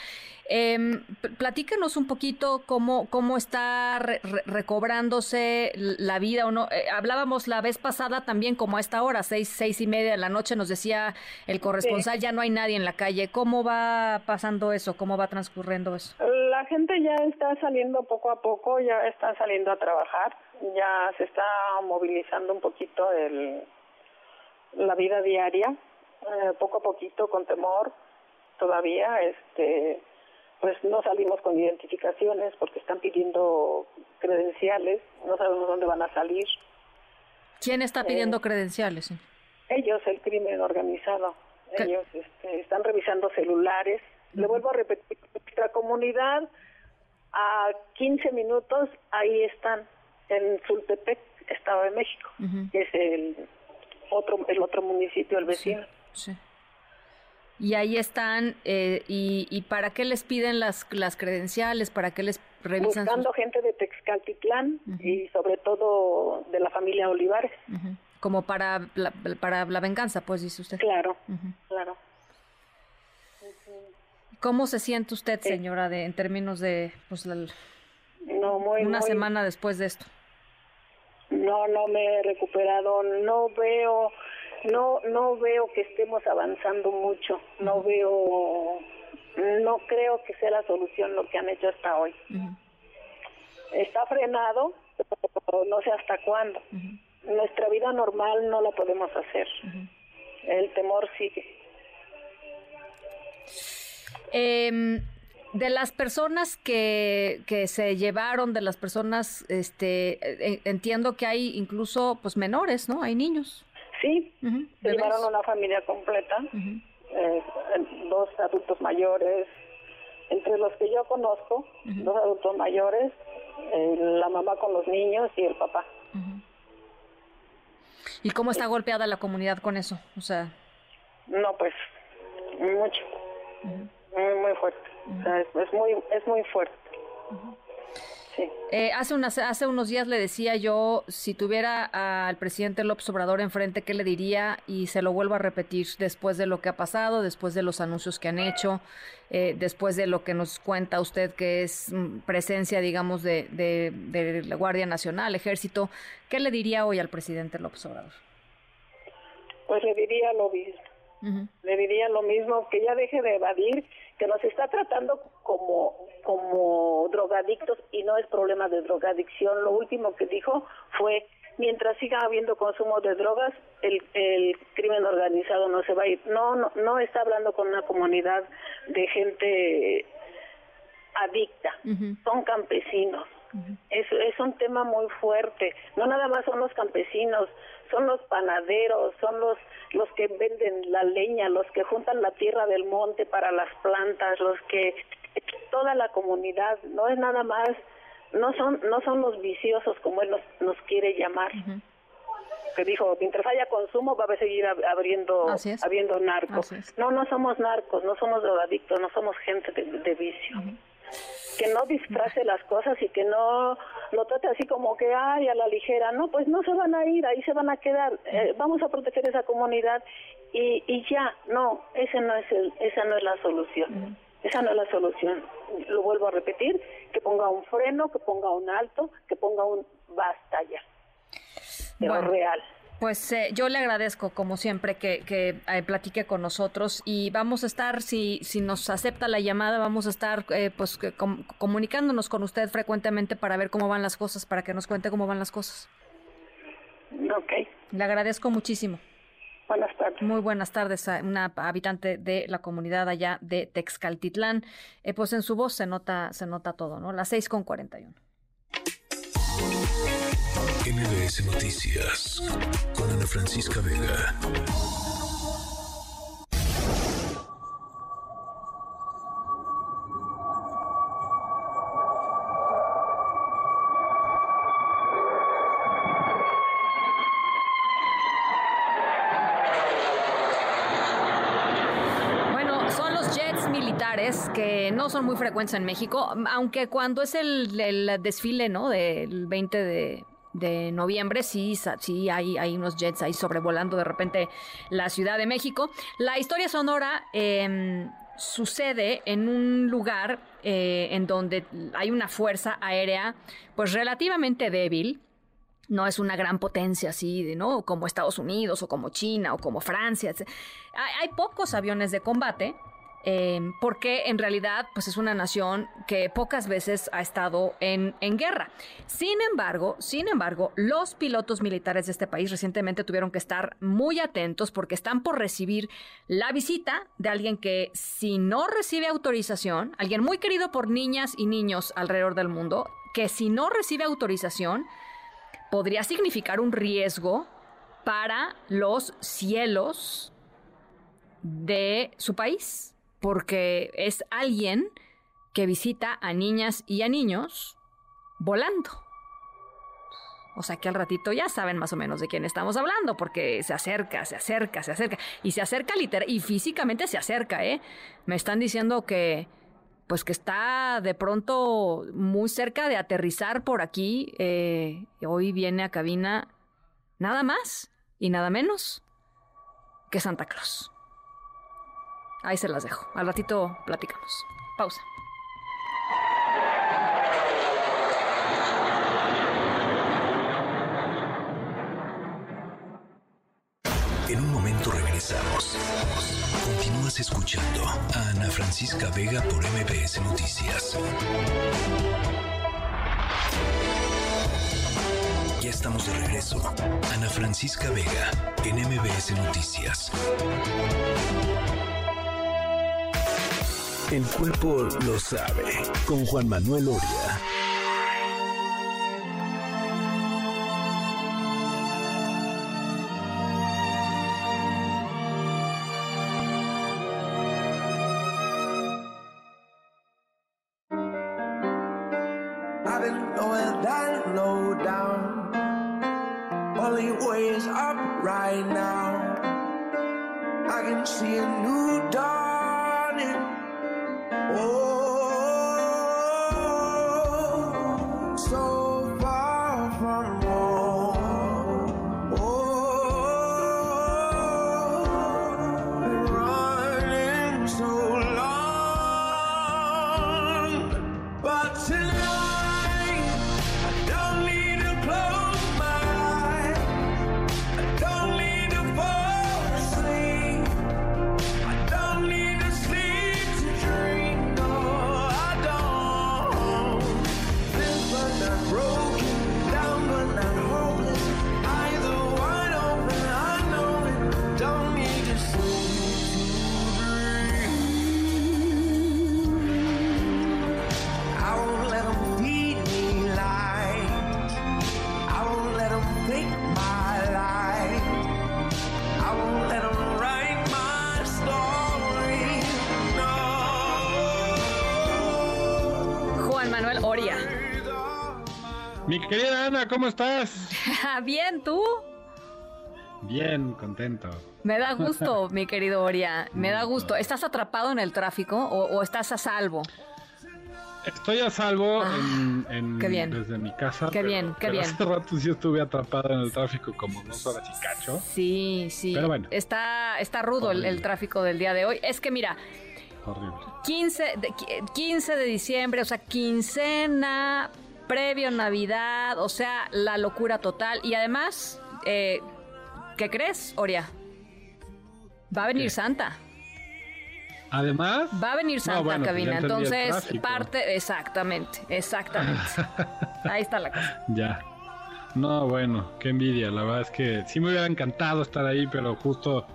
Eh, platícanos un poquito cómo, cómo está recobrándose la vida o no. Eh, hablábamos la vez pasada también como a esta hora, seis, seis y media de la noche, nos decía el corresponsal, ya no hay nadie en la calle. ¿Cómo va pasando eso? ¿Cómo va transcurriendo eso? La gente ya está saliendo poco a poco, ya están saliendo a trabajar, ya se está movilizando un poquito el, la vida diaria, eh, poco a poquito con temor todavía, este pues no salimos con identificaciones porque están pidiendo credenciales, no sabemos dónde van a salir. ¿Quién está pidiendo eh, credenciales? Ellos, el crimen organizado. Ellos este, están revisando celulares. Le vuelvo a repetir, nuestra comunidad a 15 minutos ahí están en Zultepec, Estado de México, que es el otro el otro municipio, el vecino. sí. Y ahí están, eh, y, y, para qué les piden las, las credenciales? ¿Para qué les revisan? Buscando gente de Texcaltitlán y sobre todo de la familia Olivares. Como para la, para la venganza, pues dice usted. Claro, claro. ¿Cómo se siente usted, señora, de, en términos de pues, no, muy, una semana después de esto? No, no me he recuperado, no veo no no veo que estemos avanzando mucho, no veo, no creo que sea la solución lo que han hecho hasta hoy. Está frenado, pero no sé hasta cuándo. Nuestra vida normal no la podemos hacer. El temor sigue. Eh, de las personas que, que se llevaron, de las personas, este, eh, entiendo que hay incluso pues menores, ¿no? Hay niños. Sí, se llevaron una familia completa, eh, dos adultos mayores, entre los que yo conozco, dos adultos mayores, eh, la mamá con los niños y el papá. ¿Y cómo está golpeada la comunidad con eso? O sea, no, pues mucho, muy, muy fuerte. es, muy, es muy fuerte. Eh, hace, unas, hace unos días le decía yo, si tuviera al presidente López Obrador enfrente, ¿qué le diría? Y se lo vuelvo a repetir después de lo que ha pasado, después de los anuncios que han hecho, eh, después de lo que nos cuenta usted que es mm, presencia, digamos, de, de, la Guardia Nacional, Ejército. ¿Qué le diría hoy al presidente López Obrador? Pues le diría lo mismo. Le diría lo mismo, que ya deje de evadir, que nos está tratando como, como drogadictos y no es problema de drogadicción. Lo último que dijo fue, mientras siga habiendo consumo de drogas, el, el crimen organizado no se va a ir. No, no, no está hablando con una comunidad de gente adicta, son campesinos. Es, es un tema muy fuerte. No nada más son los campesinos, son los panaderos, son los los que venden la leña, los que juntan la tierra del monte para las plantas, los que toda la comunidad, no es nada más, no son no son los viciosos como él nos, nos quiere llamar. Que dijo, mientras haya consumo va a seguir abriendo habiendo narcos. No, no somos narcos, no somos drogadictos, no somos gente de, vicio que no disfrace las cosas y que no lo trate así como que, ay, a la ligera. No, pues no se van a ir, ahí se van a quedar. Eh, vamos a proteger esa comunidad y, y ya, no, ese no es el, esa no es la solución. Esa no es la solución. Lo vuelvo a repetir, que ponga un freno, que ponga un alto, que ponga un basta ya. Pero real. Pues eh, yo le agradezco, como siempre, que, que eh, platique con nosotros y vamos a estar, si, si nos acepta la llamada, vamos a estar eh, pues comunicándonos con usted frecuentemente para ver cómo van las cosas, para que nos cuente cómo van las cosas. Ok. Le agradezco muchísimo. Buenas tardes. Muy buenas tardes a una habitante de la comunidad allá de Texcaltitlán. pues en su voz se nota, se nota todo, ¿no? Las seis con cuarenta y uno. MBS Noticias con Ana Francisca Vega. Bueno, son los jets militares que no son muy frecuentes en México, aunque cuando es el, el desfile, ¿no? Del 20 de de noviembre, sí, sí hay, hay unos jets ahí sobrevolando de repente la Ciudad de México. La historia sonora em, sucede en un lugar eh, en donde hay una fuerza aérea pues relativamente débil, no es una gran potencia así, ¿no? Como Estados Unidos o como China o como Francia. hay, pocos aviones de combate, Em, porque en realidad pues es una nación que pocas veces ha estado en, en, guerra. Sin embargo, sin embargo, los pilotos militares de este país recientemente tuvieron que estar muy atentos porque están por recibir la visita de alguien que si no recibe autorización, alguien muy querido por niñas y niños alrededor del mundo, que si no recibe autorización, podría significar un riesgo para los cielos de su país porque es alguien que visita a niñas y a niños volando. O sea que al ratito ya saben más o menos de quién estamos hablando, porque se acerca, se acerca, se acerca. Y se acerca literal, y físicamente se acerca, ¿eh? Me están diciendo que, pues que está de pronto muy cerca de aterrizar por aquí. Eh, hoy viene a cabina nada más y nada menos que Santa Claus. Ahí se las dejo. Al ratito platicamos. Pausa. En un momento regresamos. Continúas escuchando a Ana Francisca Vega por MBS Noticias. Ya estamos de regreso. Ana Francisca Vega en MBS Noticias. El cuerpo lo sabe. Con Juan Manuel Oria. right now. I can see a new dawning. Oh. Bien, ¿tú? Bien, contento. Me da gusto, mi querido Oria. Me da gusto. ¿Estás atrapado en el tráfico o, estás a salvo? Estoy a salvo ah, en, desde mi casa. Qué bien, qué bien. Hace rato sí estuve atrapado en el tráfico como dos horas y cacho. Sí, sí. Pero bueno. Está, está rudo el, tráfico del día de hoy. Es que mira, Horrible. 15 de, 15 de diciembre, o sea, quincena, previo Navidad, o sea, la locura total. Y además, eh, ¿qué crees, Oria? Va a venir Santa. Además. Va a venir Santa pues cabina. Entonces, parte. Exactamente, exactamente. Ahí está la cosa. Ya. No, bueno, qué envidia. La verdad es que sí me hubiera encantado estar ahí, pero justo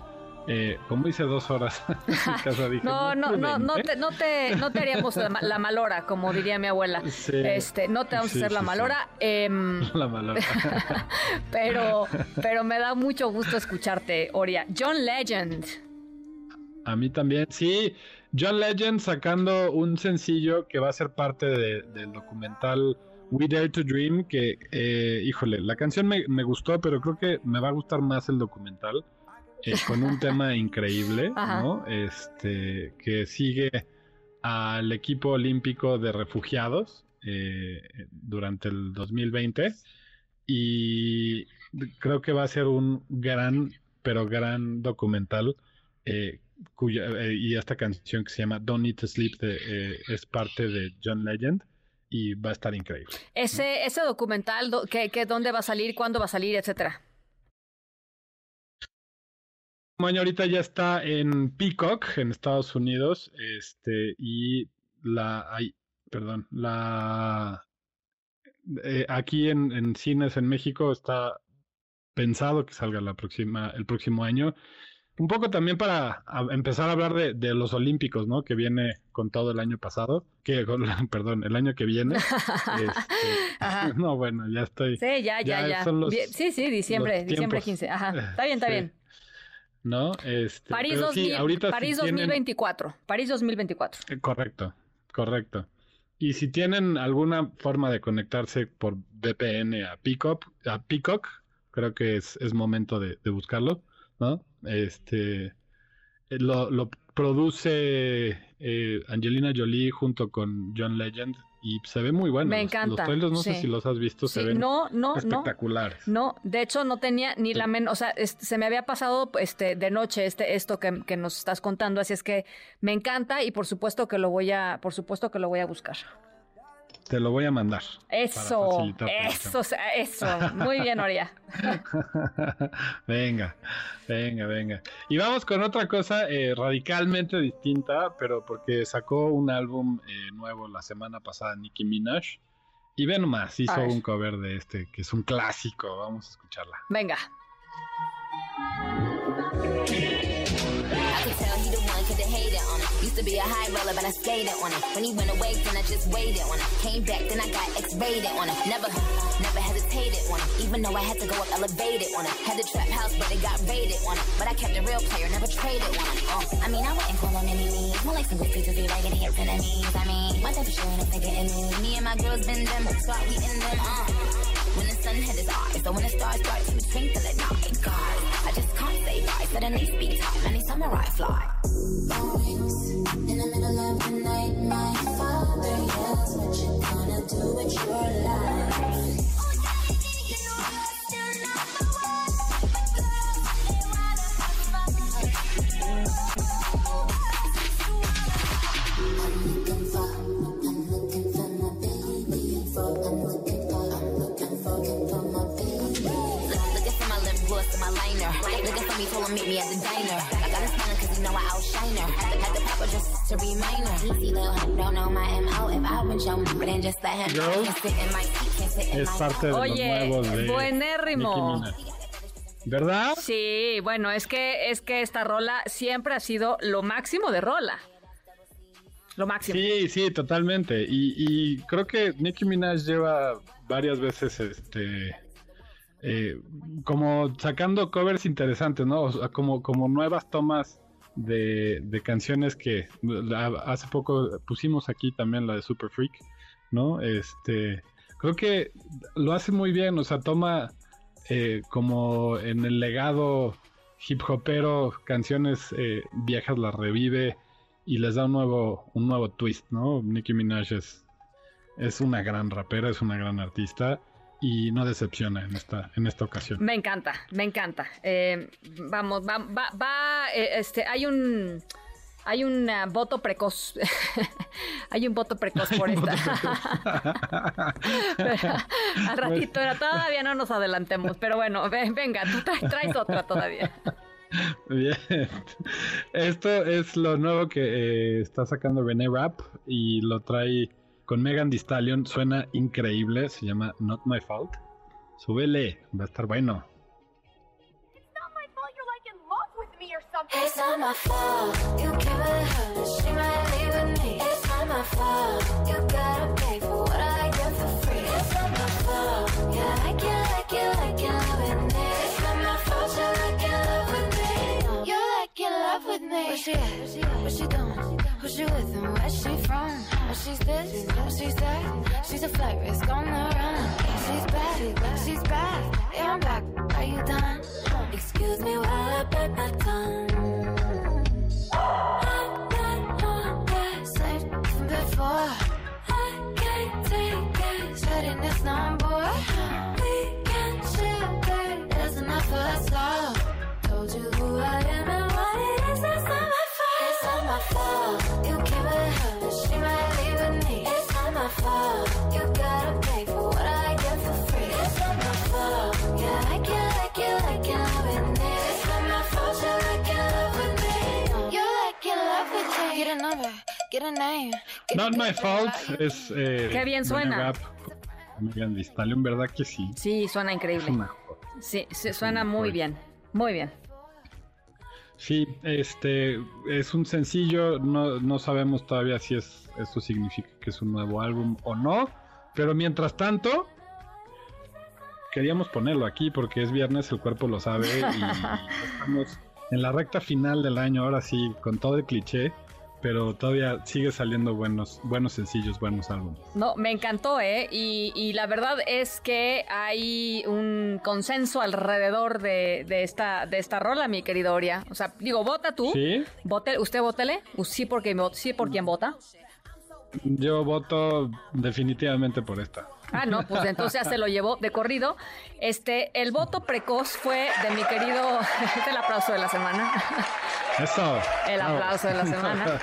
eh, como hice dos horas no, no, no, no te, no te, no te haríamos la, malora, como diría mi abuela. este, no te vamos a hacer la malora. Em, la malora. pero, pero me da mucho gusto escucharte, Oria. John Legend. A mí también, sí. John Legend sacando un sencillo que va a ser parte del documental We Dare to Dream, que, eh, híjole, la canción me, me, gustó, pero creo que me va a gustar más el documental. Eh, con un tema increíble, ¿no? Este, que sigue al equipo olímpico de refugiados eh, durante el 2020 y creo que va a ser un gran, pero gran documental eh, cuya, y esta canción que se llama Don't Need to Sleep es parte de John Legend y va a estar increíble. Ese, ese documental, ¿qué, ¿dónde va a salir? ¿Cuándo va a salir? Etcétera año ahorita ya está en Peacock, en Estados Unidos, este, y la, hay, perdón, la, eh, aquí en, en, cines en México está pensado que salga la próxima, el próximo año. Un poco también para empezar a hablar de, de, los Olímpicos, ¿no? Que viene con todo el año pasado, que, perdón, el año que viene. Este, no, bueno, ya estoy. Sí, ya, ya, ya. sí, sí, diciembre, diciembre 15. Ajá, está bien, está bien. ¿No? Este, París, París 2024. París 2024. Eh, correcto, correcto. Y si tienen alguna forma de conectarse por VPN a Peacock, a Peacock creo que es, es momento de, de, buscarlo, ¿no? Este eh, lo, lo produce eh, Angelina Jolie junto con John Legend y se ve muy bueno. Me encanta. Los trailers, no sé si los has visto, se ven no, no, espectaculares. No, de hecho no tenía ni la menos, o sea, se me había pasado este de noche este esto que, que, nos estás contando, así es que me encanta y por supuesto que lo voy a, por supuesto que lo voy a buscar. Te lo voy a mandar. Eso, eso, eso. Muy bien, Oria. venga, venga, venga. Y vamos con otra cosa eh, radicalmente distinta, pero porque sacó un álbum eh, nuevo la semana pasada, Nicki Minaj. Y ve nomás, hizo un cover de este, que es un clásico. Vamos a escucharla. Venga. Used to be a high roller, but I skated on it. When he went away, then I just waited on it. Came back, then I got X-rated on it. Never, never hesitated on it. Even though I had to go up elevated on it. Had the trap house, but it got raided on it. But I kept a real player, never traded on it. Uh, I mean, I wouldn't call them enemies. More like some good features, be like hits enemies. I mean, my type of sure ain't getting me. Me and my girls been them, start we in them. Uh. When the sun hit his eyes, so when the stars start to twinkle at night, God, I just can't say bye. Suddenly speak top, many samurai fly. In the middle of the night, my father yells, What you gonna do with your life? Looking for me, told him meet me at the diner. I got him smiling cause he know I outshine her. Had the papa just to remind her. Easy little don't know my MO. If I would show me, then just let him know. Can't sit in my seat, can't sit in es parte de Oye, los nuevos de buenérrimo. ¿Verdad? Sí, bueno, es que es que esta rola siempre ha sido lo máximo de rola. Lo máximo. Sí, sí, totalmente. Y, y creo que Nicki Minaj lleva varias veces este eh, como sacando covers interesantes, ¿no? O sea, como, como nuevas tomas de, canciones que hace poco pusimos aquí también la de Super Freak, ¿no? Este, creo que lo hace muy bien, o sea, toma eh, como en el legado hip hopero, canciones eh, viejas las revive y les da un nuevo, un nuevo twist, ¿no? Nicki Minaj es, es una gran rapera, es una gran artista y no decepciona en esta, en esta ocasión. Me encanta, me encanta. Eh, vamos, va, va, va eh, este, hay un hay un uh, voto precoz. hay un voto precoz por esta. pero, al ratito, pero todavía no nos adelantemos. Pero bueno, ven, venga, tú tra traes otra todavía. Bien. Esto es lo nuevo que eh, está sacando René Rap y lo trae con Megan Thee Stallion. Suena increíble. Se llama Not My Fault. Súbele, va a estar bueno. It's not my fault. You came with her, she might leave with me. It's not my fault. You gotta pay for what I get for free. It's not my fault. Yeah, I can like it, like it, love with me. It's not my fault. You like it, love with me. You like it, love with me. Where she at? What she doing? Who she with and where she from? Oh, she's this, oh, she's that. She's a flight risk on the run. She's back, she's back. Yeah, I'm back. Are you done? Excuse me while I bite my tongue. I'm not on that same from before. I can't take it. Setting this number. We can share that. There's enough for us all. Told you who I am Not My Fault es. Eh, Qué bien suena. Megan Thee Stallion, ¿verdad que sí? Sí, suena increíble. Sí, sí, suena muy bien. Muy bien. Sí, este es un sencillo, no, no sabemos todavía si es esto significa que es un nuevo álbum o no, pero mientras tanto queríamos ponerlo aquí porque es viernes, el cuerpo lo sabe y estamos en la recta final del año, ahora sí, con todo el cliché, pero todavía sigue saliendo buenos, buenos sencillos, buenos álbumes. No, me encantó, ¿eh? Y, y la verdad es que hay un consenso alrededor de, de esta, de esta rola, mi querido Oria. O sea, digo, vota tú. ¿Sí? Vote, ¿Usted vótele? Sí, porque, sí por quien vota. Yo voto definitivamente por esta. Ah, no, pues entonces ya se lo llevó de corrido. Este, el voto precoz fue de mi querido. Este es el aplauso de la semana. Eso. El aplauso de la semana.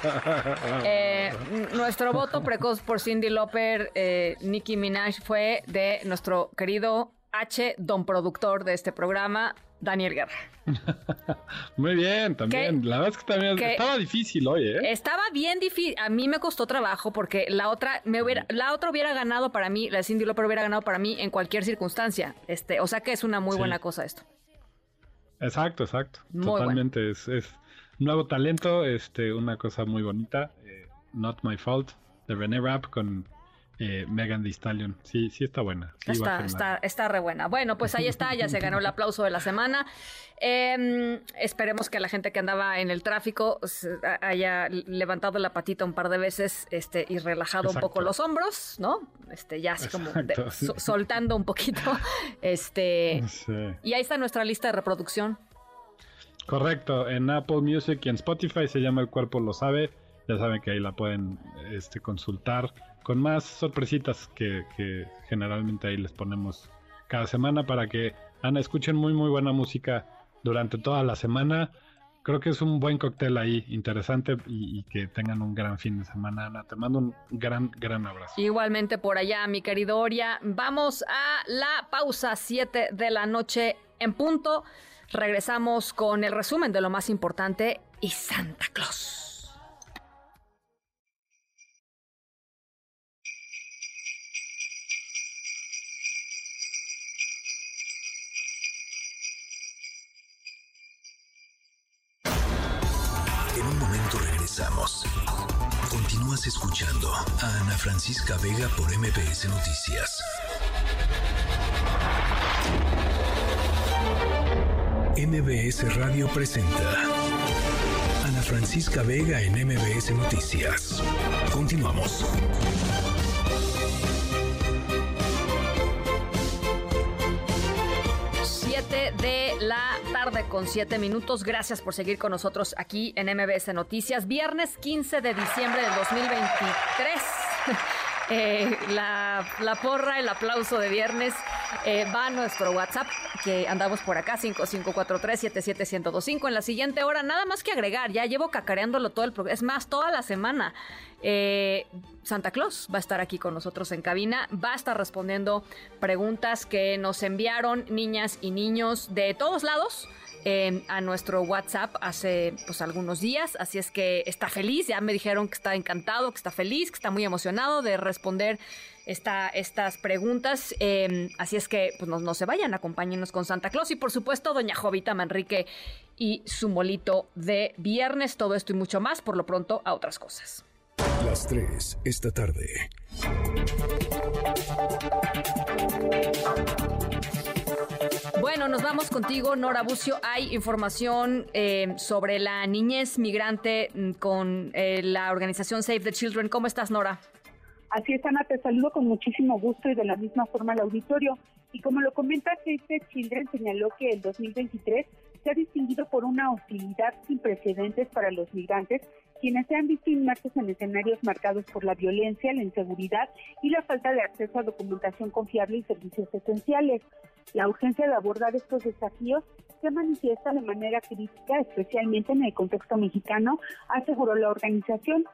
Eh, nuestro voto precoz por Cindy Lauper, eh, Nicki Minaj, fue de nuestro querido H, don productor de este programa, Daniel Guerra. Muy bien, también. La verdad es que también estaba difícil hoy, ¿eh? Estaba bien difícil. A mí me costó trabajo porque la otra me hubiera, la otra hubiera ganado para mí, la Cindy Lauper hubiera ganado para mí en cualquier circunstancia. Este, o sea que es una muy Sí. buena cosa esto. Exacto, exacto. Muy Totalmente. Es, es nuevo talento, este, una cosa muy bonita. eh, Not My Fault, de René Rap con eh, Megan Thee Stallion. Sí, sí está buena. Sí Está, está, está re buena. Bueno, pues ahí está, ya se ganó el aplauso de la semana. Eh, esperemos que la gente que andaba en el tráfico haya levantado la patita un par de veces este, y relajado un poco los hombros, ¿no? Este, ya así como de- so- soltando un poquito. Este, Sí. y ahí está nuestra lista de reproducción. Correcto, en Apple Music y en Spotify se llama El Cuerpo Lo Sabe. Ya saben que ahí la pueden este, consultar con más sorpresitas que, generalmente ahí les ponemos cada semana para que, Ana, escuchen muy, muy buena música durante toda la semana. Creo que es un buen cóctel ahí, interesante y, y que tengan un gran fin de semana, Ana. Te mando un gran, gran abrazo. Igualmente por allá, mi querido Oria. Vamos a la pausa 7 de la noche en punto. Regresamos con el resumen de lo más importante y Santa Claus. Francisca Vega por MBS Noticias. MBS Radio presenta Ana Francisca Vega en MBS Noticias. Continuamos. Siete de la tarde con siete minutos. Gracias por seguir con nosotros aquí en MBS Noticias. Viernes 15 de diciembre del 2023. Eh, la, la, porra, el aplauso de viernes eh, va a nuestro WhatsApp, que andamos por acá, 5543-77125. En la siguiente hora, nada más que agregar, ya llevo cacareándolo todo el programa, es más, toda la semana. Eh, Santa Claus va a estar aquí con nosotros en cabina, va a estar respondiendo preguntas que nos enviaron niñas y niños de todos lados a nuestro WhatsApp hace pues algunos días, así es que está feliz, ya me dijeron que está encantado, que está feliz, que está muy emocionado de responder esta, estas preguntas, em, así es que pues no, no, se vayan, acompáñenos con Santa Claus y por supuesto doña Jovita Manrique y su molito de viernes, todo esto y mucho más, por lo pronto a otras cosas. Las 3 esta tarde. Bueno, nos vamos contigo, Nora Bucio. Hay información eh, sobre la niñez migrante mm, con eh, la organización Save the Children. ¿Cómo estás, Nora? Así es, Ana, te saludo con muchísimo gusto y de la misma forma al auditorio. Y como lo comenta Save the Children, señaló que el 2023 se ha distinguido por una hostilidad sin precedentes para los migrantes quienes se han visto inmersos en escenarios marcados por la violencia, la inseguridad y la falta de acceso a documentación confiable y servicios esenciales. La urgencia de abordar estos desafíos se manifiesta de manera crítica, especialmente en el contexto mexicano, aseguró la organización.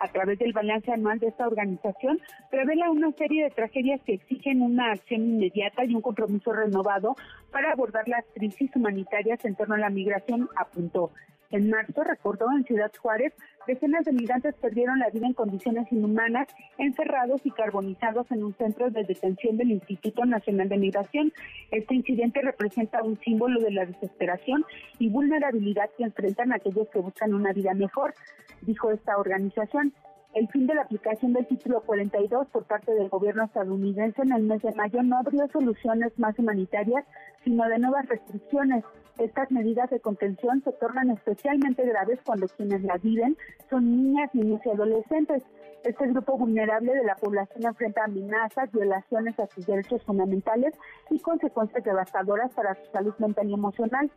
A través del balance anual de esta organización, revela una serie de tragedias que exigen una acción inmediata y un compromiso renovado para abordar las crisis humanitarias en torno a la migración, apuntó. En marzo, recordó, en Ciudad Juárez, decenas de migrantes perdieron la vida en condiciones inhumanas, encerrados y carbonizados en un centro de detención del Instituto Nacional de Migración. Este incidente representa un símbolo de la desesperación y vulnerabilidad que enfrentan aquellos que buscan una vida mejor, dijo esta organización. El fin de la aplicación del título 42 por parte del gobierno estadounidense en el mes de mayo no abrió soluciones más humanitarias, sino de nuevas restricciones. Estas medidas de contención se tornan especialmente graves cuando quienes las viven son niñas, niños y adolescentes. Este grupo vulnerable de la población enfrenta amenazas, violaciones a sus derechos fundamentales y consecuencias devastadoras para su salud mental y emocional.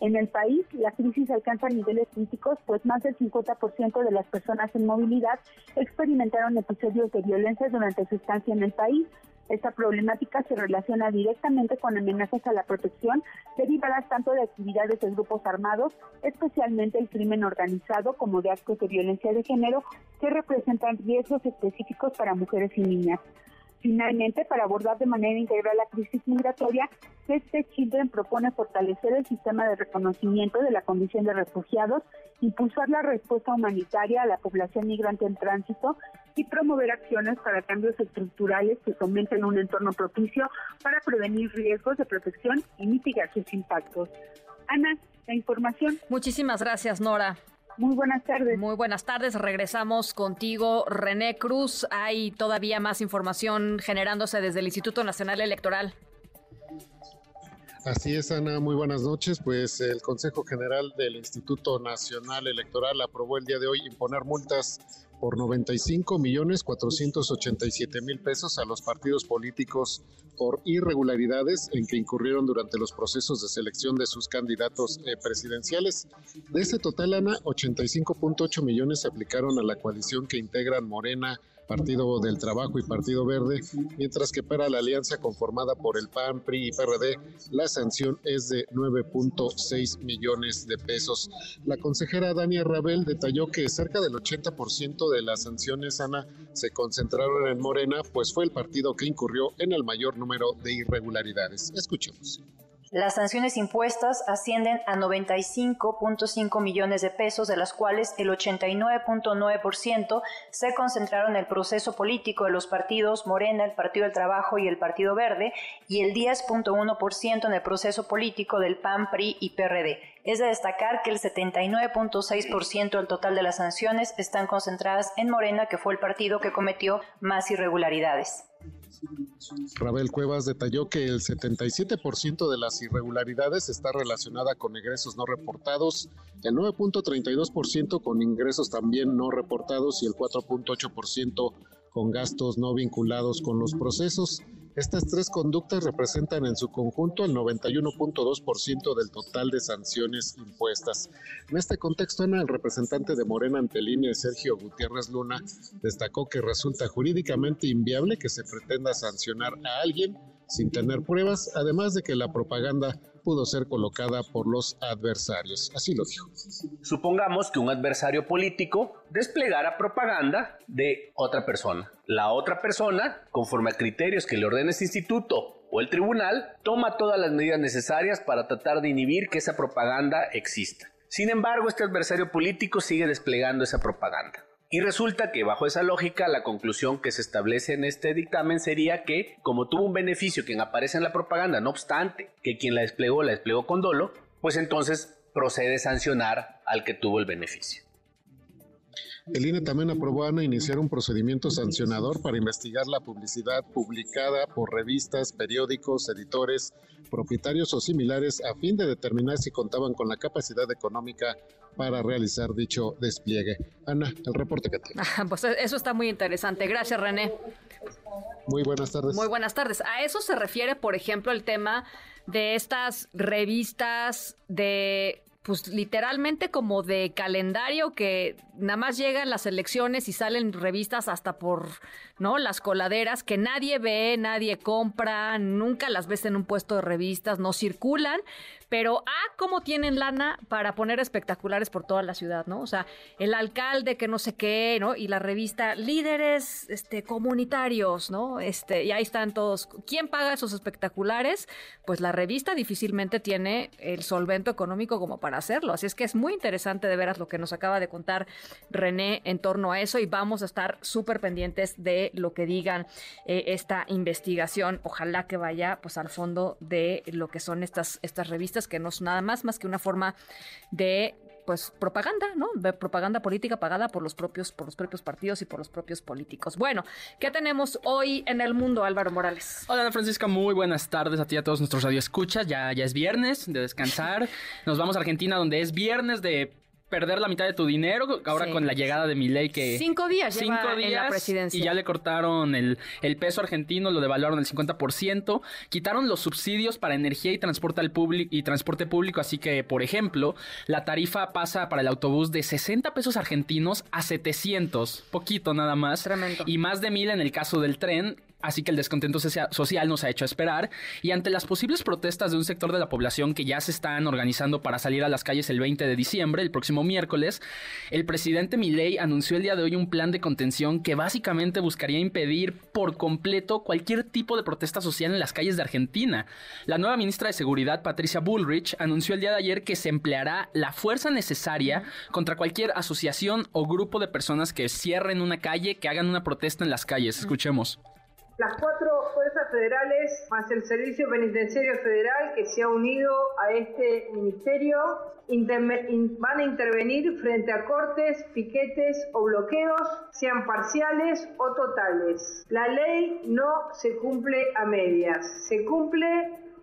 En el país, la crisis alcanza niveles críticos, pues más del 50% de las personas en movilidad experimentaron episodios de violencia durante su estancia en el país. Esta problemática se relaciona directamente con amenazas a la protección derivadas tanto de actividades de grupos armados, especialmente el crimen organizado, como de actos de violencia de género, que representan riesgos específicos para mujeres y niñas. Finalmente, para abordar de manera integral la crisis migratoria, este Children propone fortalecer el sistema de reconocimiento de la condición de refugiados, impulsar la respuesta humanitaria a la población migrante en tránsito y promover acciones para cambios estructurales que fomenten un entorno propicio para prevenir riesgos de protección y mitigar sus impactos. Ana, la información. Muchísimas gracias, Nora. Muy buenas tardes. Muy buenas tardes. Regresamos contigo, René Cruz. Hay todavía más información generándose desde el Instituto Nacional Electoral. Así es, Ana. Muy buenas noches. Pues el Consejo General del Instituto Nacional Electoral aprobó el día de hoy imponer multas por 95 millones 487 mil pesos a los partidos políticos por irregularidades en que incurrieron durante los procesos de selección de sus candidatos eh, presidenciales. De ese total, Ana, 85.8 millones se aplicaron a la coalición que integran Morena, Partido del Trabajo y Partido Verde, mientras que para la alianza conformada por el PAN, PRI y PRD, la sanción es de 9.6 millones de pesos. La consejera Dania Rabel detalló que cerca del 80% de las sanciones, Ana, se concentraron en Morena, pues fue el partido que incurrió en el mayor número de irregularidades. Escuchemos. Las sanciones impuestas ascienden a 95.5 millones de pesos, de las cuales el 89.9% se concentraron en el proceso político de los partidos Morena, el Partido del Trabajo y el Partido Verde, y el 10.1% en el proceso político del PAN, PRI y PRD. Es de destacar que el 79.6% del total de las sanciones están concentradas en Morena, que fue el partido que cometió más irregularidades. Rabel Cuevas detalló que el 77% de las irregularidades está relacionada con ingresos no reportados, el 9.32% con ingresos también no reportados y el 4.8% con gastos no vinculados con los procesos. Estas tres conductas representan en su conjunto el 91.2% del total de sanciones impuestas. En este contexto, Ana, el representante de Morena ante INE, Sergio Gutiérrez Luna, destacó que resulta jurídicamente inviable que se pretenda sancionar a alguien sin tener pruebas, además de que la propaganda pudo ser colocada por los adversarios. Así lo dijo. Supongamos que un adversario político desplegara propaganda de otra persona. La otra persona, conforme a criterios que le ordena este instituto o el tribunal, toma todas las medidas necesarias para tratar de inhibir que esa propaganda exista. Sin embargo, este adversario político sigue desplegando esa propaganda. Y resulta que bajo esa lógica la conclusión que se establece en este dictamen sería que como tuvo un beneficio quien aparece en la propaganda, no obstante que quien la desplegó la desplegó con dolo, pues entonces procede sancionar al que tuvo el beneficio. El INE también aprobó a iniciar un procedimiento sancionador para investigar la publicidad publicada por revistas, periódicos, editores, propietarios o similares a fin de determinar si contaban con la capacidad económica para realizar dicho despliegue. Ana, el reporte que tiene. pues eso está muy interesante. Gracias, René. Muy buenas tardes. Muy buenas tardes. A eso se refiere, por ejemplo, el tema de estas revistas de pues literalmente como de calendario que nada más llegan las elecciones y salen revistas hasta por, ¿no? Las coladeras que nadie ve, nadie compra, nunca las ves en un puesto de revistas, no circulan, pero ah, cómo tienen lana para poner espectaculares por toda la ciudad, ¿no? O sea, el alcalde que no sé qué, ¿no? Y la revista líderes este comunitarios, ¿no? Este, y ahí están todos. ¿Quién paga esos espectaculares? Pues la revista difícilmente tiene el solvento económico como para hacerlo. Así es que es muy interesante de veras lo que nos acaba de contar René en torno a eso y vamos a estar súper pendientes de lo que digan eh, esta investigación. Ojalá que vaya pues al fondo de lo que son estas, estas revistas que no es nada más más que una forma de pues propaganda, ¿no? Propaganda política pagada por los propios por los propios partidos y por los propios políticos. Bueno, ¿qué tenemos hoy en el mundo, Álvaro Morales? Hola, Ana Francisca, muy buenas tardes a ti y a todos nuestros radioescuchas. Ya ya es viernes de descansar. Nos vamos a Argentina donde es viernes de perder la mitad de tu dinero ahora con la llegada de ley que cinco días cinco lleva días en la presidencia y ya le cortaron el, el peso argentino lo devaluaron el 50% quitaron los subsidios para energía y transporte al público y transporte público así que por ejemplo la tarifa pasa para el autobús de 60 pesos argentinos a 700 poquito nada más Tremendo. y más de mil en el caso del tren así que el descontento social nos ha hecho esperar y ante las posibles protestas de un sector de la población que ya se están organizando para salir a las calles el 20 de diciembre, el próximo miércoles, el presidente Milei anunció el día de hoy un plan de contención que básicamente buscaría impedir por completo cualquier tipo de protesta social en las calles de Argentina. La nueva ministra de Seguridad, Patricia Bullrich, anunció el día de ayer que se empleará la fuerza necesaria contra cualquier asociación o grupo de personas que cierren una calle, que hagan una protesta en las calles. Escuchemos. Las cuatro fuerzas federales, más el Servicio Penitenciario Federal que se ha unido a este ministerio, van a intervenir frente a cortes, piquetes o bloqueos, sean parciales o totales. La ley no se cumple a medias, se cumple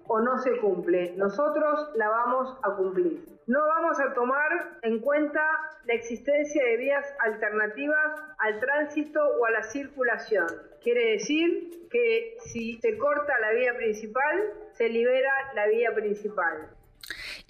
o no se cumple. Nosotros la vamos a cumplir. No vamos a tomar en cuenta la existencia de vías alternativas al tránsito o a la circulación. Quiere decir que si se corta la vía principal, se libera la vía principal.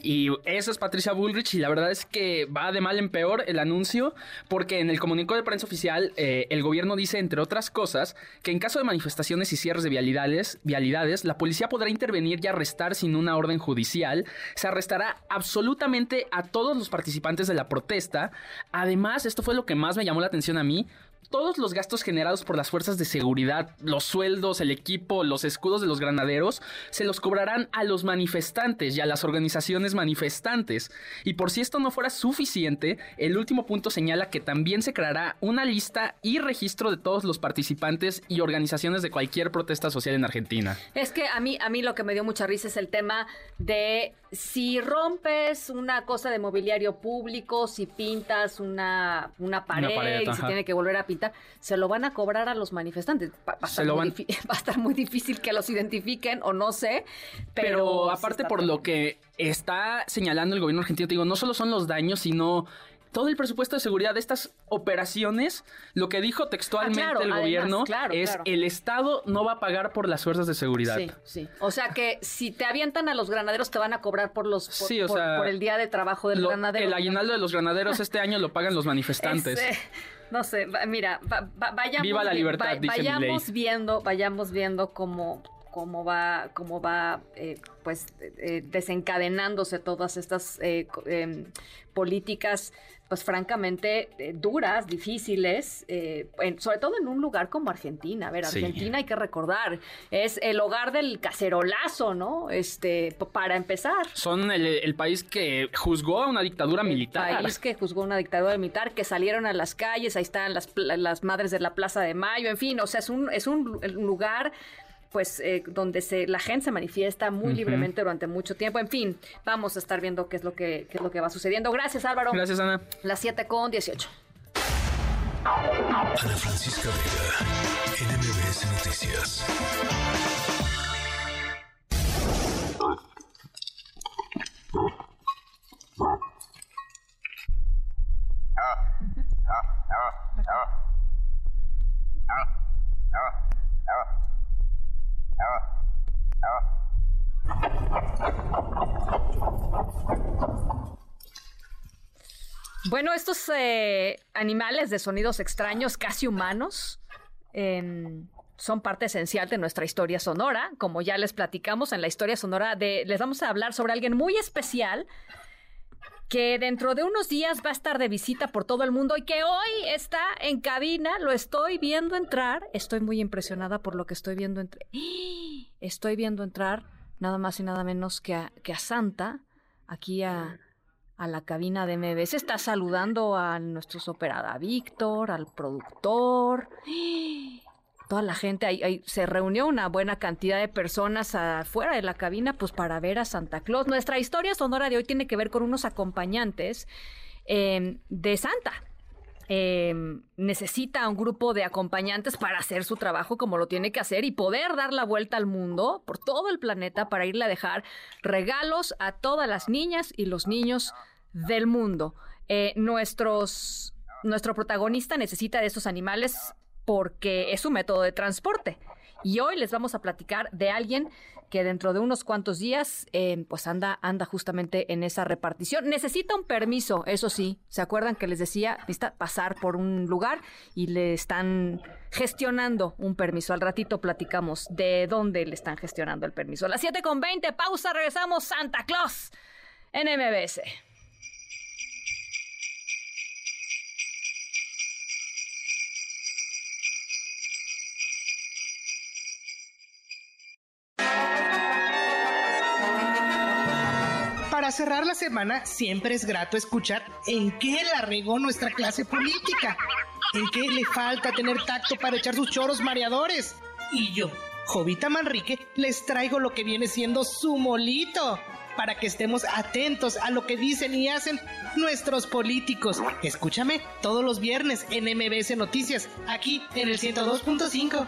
Y eso es Patricia Bullrich y la verdad es que va de mal en peor el anuncio porque en el comunicado de prensa oficial eh, el gobierno dice, entre otras cosas, que en caso de manifestaciones y cierres de vialidades, vialidades, la policía podrá intervenir y arrestar sin una orden judicial. Se arrestará absolutamente a todos los participantes de la protesta. Además, esto fue lo que más me llamó la atención a mí, todos los gastos generados por las fuerzas de seguridad, los sueldos, el equipo, los escudos de los granaderos, se los cobrarán a los manifestantes y a las organizaciones manifestantes. Y por si esto no fuera suficiente, el último punto señala que también se creará una lista y registro de todos los participantes y organizaciones de cualquier protesta social en Argentina. Es que a mí, a mí lo que me dio mucha risa es el tema de si rompes una cosa de mobiliario público, si pintas una, una pared, si tiene que volver a pintar se lo van a cobrar a los manifestantes. Va, a, estar muy difícil que los identifiquen o no sé, pero... aparte por lo que está señalando el gobierno argentino, digo, no solo son los daños, sino todo el presupuesto de seguridad de estas operaciones, lo que dijo textualmente Ah, claro, el además, gobierno claro, es claro. el Estado no va a pagar por las fuerzas de seguridad. Sí, sí. O sea que si te avientan a los granaderos te van a cobrar por los por, Sí, o por- sea, por el día de trabajo del Lo- granadero. el aguinaldo de los granaderos este año lo pagan los manifestantes. Ese- no sé, mira, va- va- vayamos, Viva la libertad, va- dice vayamos viendo, vayamos viendo cómo cómo va, cómo va, eh, pues eh, desencadenándose todas estas eh, em, políticas, pues francamente eh, duras, difíciles, eh, en- sobre todo en un lugar como Argentina. A ver, Sí. Argentina hay que recordar es el hogar del cacerolazo, ¿no? Este, para empezar. Son el, el país que juzgó a una dictadura militar. país que juzgó una dictadura militar, que salieron a las calles, ahí están las, las madres de la Plaza de Mayo, en fin, o sea, es un, es un lugar pues eh, donde se, la gente se manifiesta muy libremente durante mucho tiempo. En fin, vamos a estar viendo qué es lo que, qué es lo que va sucediendo. Gracias, Álvaro. Gracias, Ana. Las 7 con 18. Ana Francisca Vega, NMBS Noticias. Bueno, estos eh, animales de sonidos extraños, casi humanos, em, son parte esencial de nuestra historia sonora. Como ya les platicamos en la historia sonora, de, les vamos a hablar sobre alguien muy especial que dentro de unos días va a estar de visita por todo el mundo y que hoy está en cabina. Lo estoy viendo entrar. Estoy muy impresionada por lo que estoy viendo entrar. Estoy viendo entrar nada más y nada menos que a Santa aquí a, a la cabina de MBS. Está saludando a nuestros operada Víctor, al productor. Toda la gente, ahí, se reunió una buena cantidad de personas afuera de la cabina pues para ver a Santa Claus. Nuestra historia sonora de hoy tiene que ver con unos acompañantes eh, de Santa. Eh, necesita un grupo de acompañantes para hacer su trabajo como lo tiene que hacer y poder dar la vuelta al mundo, por todo el planeta, para irle a dejar regalos a todas las niñas y los niños del mundo. Eh, nuestros, nuestro protagonista necesita de estos animales porque es su método de transporte. Y hoy les vamos a platicar de alguien que dentro de unos cuantos días, eh, pues anda, anda justamente en esa repartición. Necesita un permiso, eso sí. ¿Se acuerdan que les decía? Necesita pasar por un lugar y le están gestionando un permiso. Al ratito platicamos de dónde le están gestionando el permiso. A las 7 con 20, pausa, regresamos. Santa Claus en MBS. Para cerrar la semana, siempre es grato escuchar en qué la regó nuestra clase política, en qué le falta tener tacto para echar sus choros mareadores. Y yo, Jovita Manrique, les traigo lo que viene siendo su molito, para que estemos atentos a lo que dicen y hacen nuestros políticos. Escúchame todos los viernes en MBS Noticias, aquí en el 102.5.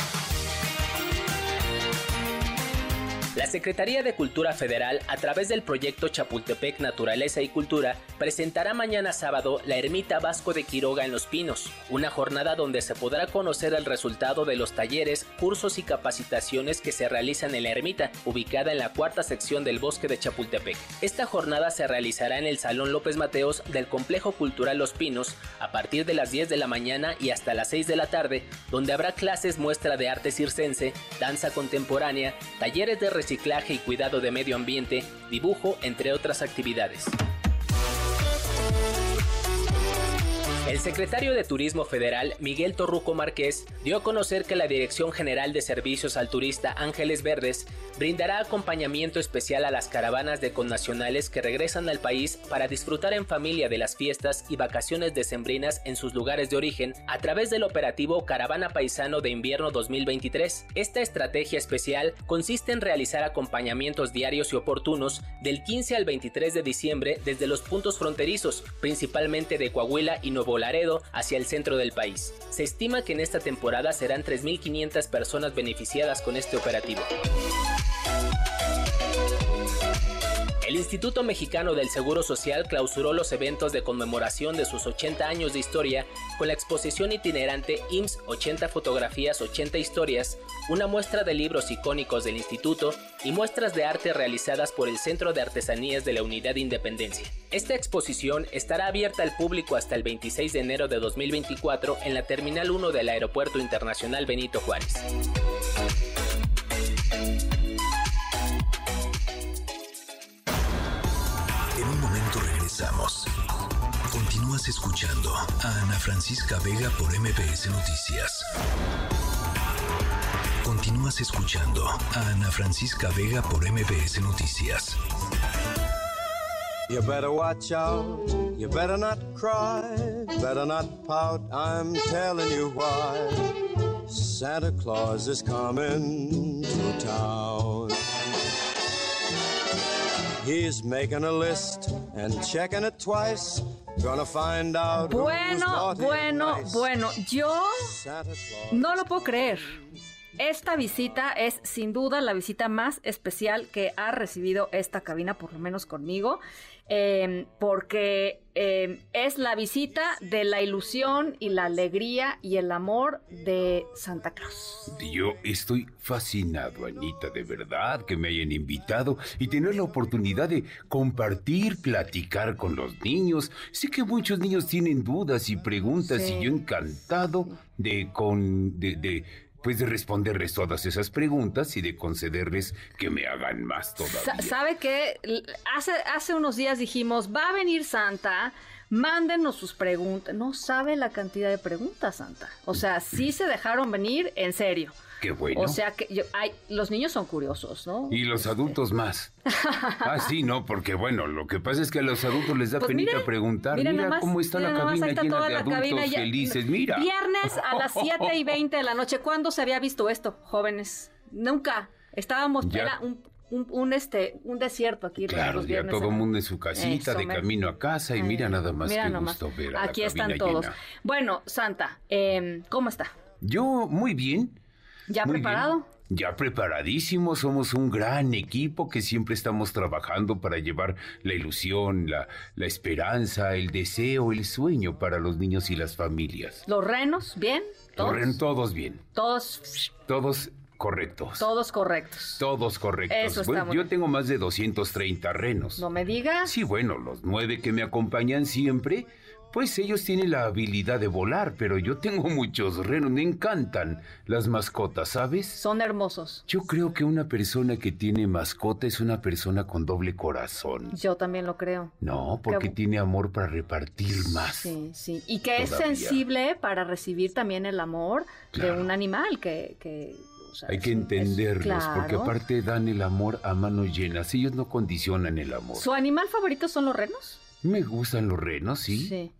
La Secretaría de Cultura Federal, a través del proyecto Chapultepec Naturaleza y Cultura, presentará mañana sábado la Ermita Vasco de Quiroga en Los Pinos, una jornada donde se podrá conocer el resultado de los talleres, cursos y capacitaciones que se realizan en la ermita, ubicada en la cuarta sección del bosque de Chapultepec. Esta jornada se realizará en el Salón López Mateos del Complejo Cultural Los Pinos a partir de las 10 de la mañana y hasta las 6 de la tarde, donde habrá clases muestra de arte circense, danza contemporánea, talleres de reciclaje y cuidado de medio ambiente, dibujo, entre otras actividades. El secretario de Turismo Federal, Miguel Torruco Márquez, dio a conocer que la Dirección General de Servicios al Turista Ángeles Verdes brindará acompañamiento especial a las caravanas de connacionales que regresan al país para disfrutar en familia de las fiestas y vacaciones decembrinas en sus lugares de origen a través del operativo Caravana Paisano de Invierno 2023. Esta estrategia especial consiste en realizar acompañamientos diarios y oportunos del 15 al 23 de diciembre desde los puntos fronterizos, principalmente de Coahuila y Nuevo Laredo hacia el centro del país. Se estima que en esta temporada serán 3.500 personas beneficiadas con este operativo. El Instituto Mexicano del Seguro Social clausuró los eventos de conmemoración de sus 80 años de historia con la exposición itinerante IMSS 80 fotografías 80 historias, una muestra de libros icónicos del instituto y muestras de arte realizadas por el Centro de Artesanías de la Unidad de Independencia. Esta exposición estará abierta al público hasta el 26 de enero de 2024 en la Terminal 1 del Aeropuerto Internacional Benito Juárez. Regresamos. Continúas escuchando a Ana Francisca Vega por MBS Noticias. Continúas escuchando a Ana Francisca Vega por MBS Noticias. You better watch out, you better not cry, better not pout, I'm telling you why. Santa Claus is coming to town. He's making a list and checking it twice. Gonna find out Bueno, bueno, nice. bueno, yo no lo puedo creer. Esta visita es sin duda la visita más especial que ha recibido esta cabina, por lo menos conmigo, eh, porque eh, es la visita de la ilusión y la alegría y el amor de Santa Claus. Yo estoy fascinado, Anita, de verdad, que me hayan invitado y tener la oportunidad de compartir, platicar con los niños. Sé que muchos niños tienen dudas y preguntas Sí. y yo encantado de con de, de, pues de responderles todas esas preguntas y de concederles que me hagan más todavía. Sa- ¿Sabe qué? Hace, hace unos días dijimos, va a venir Santa, mándenos sus preguntas. No sabe la cantidad de preguntas, Santa. O sea, sí se dejaron venir en serio. Qué bueno. O sea que yo, ay, los niños son curiosos, ¿no? y los adultos más. Ah, sí, no, porque bueno, lo que pasa es que a los adultos les da Pues penita preguntar. Mira nomás, cómo está mire la cabina está llena toda de la adultos cabina ya- felices. Mira. Viernes a las 7 y 20 de la noche. ¿Cuándo se había visto esto, jóvenes? Nunca. Estábamos, Ya. era un, un, un, este, un desierto aquí. Claro, los ya todo el mundo en su casita, Eso, de camino a casa, y mira nada más Mira que nomás. gusto ver a Aquí la están todos. llena. Bueno, Santa, eh, ¿cómo está? Yo, muy bien. ¿Ya muy preparado? bien. Ya preparadísimo, somos un gran equipo que siempre estamos trabajando para llevar la ilusión, la, la esperanza, el deseo, el sueño para los niños y las familias. ¿Los renos? ¿Bien? ¿Todos? Corren todos bien, Todos, todos correctos. todos correctos. Todos correctos. Eso está Bueno, muy yo tengo más de 230 renos. No me digas. Sí, bueno, los nueve que me acompañan siempre, pues ellos tienen la habilidad de volar, pero yo tengo muchos renos, me encantan las mascotas, ¿sabes? Son hermosos. Yo creo que una persona que tiene mascota es una persona con doble corazón. Yo también lo creo. No, porque tiene amor para repartir más. Sí, sí. Y que es sensible para recibir también el amor de un animal que... que o sea, Hay que entenderlos, porque aparte dan el amor a manos llenas. Ellos no condicionan el amor. ¿Su animal favorito son los renos? Me gustan los renos, sí. Sí.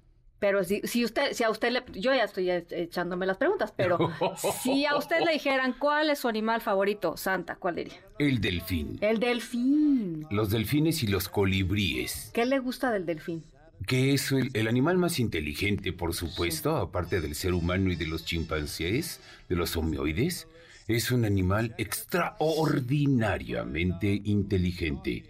Pero si, si usted, si a usted le, yo ya estoy eh, echándome las preguntas, pero si a usted le dijeran cuál es su animal favorito, Santa, ¿cuál diría? El delfín. El delfín. Los delfines y los colibríes. ¿Qué le gusta del delfín? que es el, el animal más inteligente, por supuesto, aparte del ser humano y de los chimpancés, de los homioides, es un animal extraordinariamente inteligente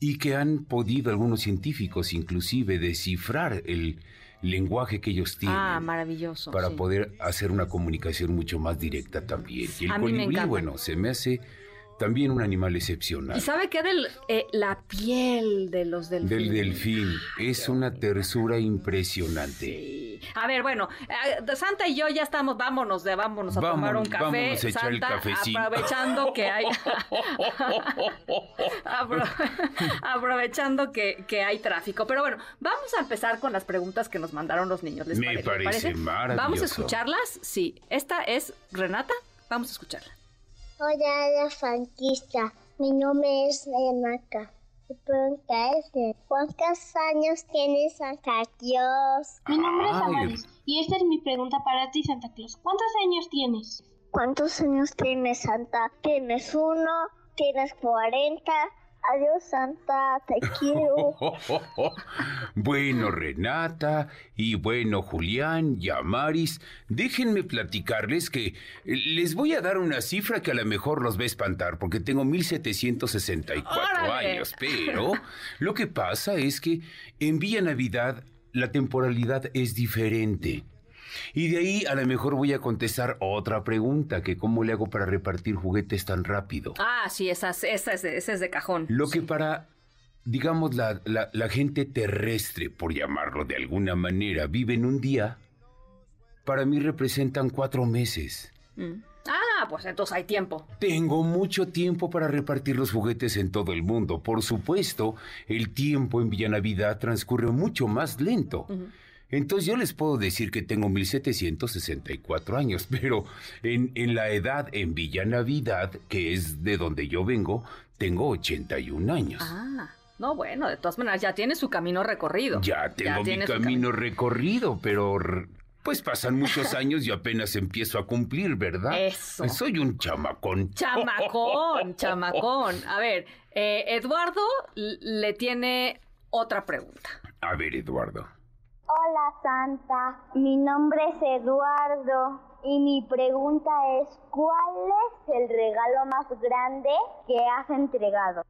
y que han podido algunos científicos inclusive descifrar el lenguaje que ellos tienen Ah, maravilloso. para sí. poder hacer una comunicación mucho más directa también. Y el colibrí, bueno, se me hace también un animal excepcional. ¿Y sabe qué? Del, eh, la piel de los delfines. Del delfín. Es una tersura impresionante. A ver, bueno, eh, Santa y yo ya estamos, vámonos, de, vámonos a tomar un café. vámonos a echar el Santa, cafecito. aprovechando que hay, Apro- aprovechando que, que hay tráfico. Pero bueno, vamos a empezar con las preguntas que nos mandaron los niños. ¿les Me pare- les parece maravilloso. Vamos a escucharlas. Sí, esta es Renata. Vamos a escucharla. Hola, la franquista. Mi nombre es Renata. Mi pregunta es, ¿cuántos años tiene Santa Claus? Mi nombre es Ay. Amaris y esta es mi pregunta para ti, Santa Claus. ¿Cuántos años tienes? ¿Cuántos años tiene Santa? ¿Tienes uno? ¿Tienes cuarenta? Adiós, Santa, te quiero. bueno, Renata, y bueno, Julián y Amaris, déjenme platicarles que les voy a dar una cifra que a lo mejor los va a espantar, porque tengo 1764 ¡Órale! años, pero lo que pasa es que en Villa Navidad la temporalidad es diferente. Y de ahí a lo mejor voy a contestar otra pregunta, que cómo le hago para repartir juguetes tan rápido. Ah, sí, esa, es- esa es, esa es de cajón. Lo que para, digamos, la, la- la gente terrestre, por llamarlo de alguna manera, vive en un día, para mí representan cuatro meses. Mm. Ah, pues entonces hay tiempo. Tengo mucho tiempo para repartir los juguetes en todo el mundo. Por supuesto, el tiempo en Villa Navidad transcurre mucho más lento. Entonces yo les puedo decir que tengo 1764 años, pero en, en la edad en Villa Navidad, que es de donde yo vengo, tengo 81 años. Ah, no, bueno, de todas maneras ya tiene su camino recorrido. Ya tengo mi su camino recorrido, pero pues pasan muchos años y apenas empiezo a cumplir, ¿verdad? Eso. Soy un chamacón. Chamacón, chamacón. A ver, eh, Eduardo le tiene otra pregunta. A ver, Eduardo. Hola, Santa. Mi nombre es Eduardo y mi pregunta es, ¿cuál es el regalo más grande que has entregado?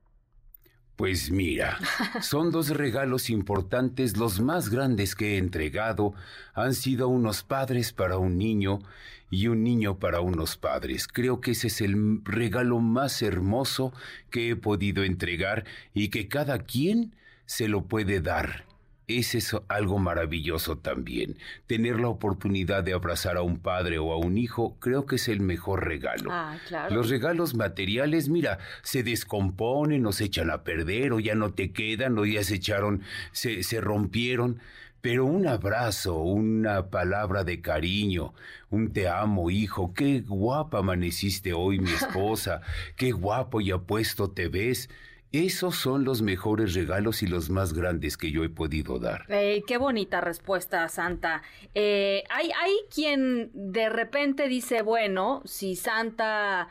Pues mira, son dos regalos importantes, los más grandes que he entregado. Han sido unos padres para un niño y un niño para unos padres. Creo que ese es el regalo más hermoso que he podido entregar y que cada quien se lo puede dar. Es algo maravilloso también. Tener la oportunidad de abrazar a un padre o a un hijo, creo que es el mejor regalo. Ah, claro. Los regalos materiales, mira, se descomponen o se echan a perder o ya no te quedan o ya se echaron, se, se rompieron. Pero un abrazo, una palabra de cariño, un te amo, hijo, qué guapa amaneciste hoy, mi esposa, qué guapo y apuesto te ves. Esos son los mejores regalos y los más grandes que yo he podido dar. Qué bonita respuesta, Santa. Eh, hay, hay quien de repente dice, bueno, si Santa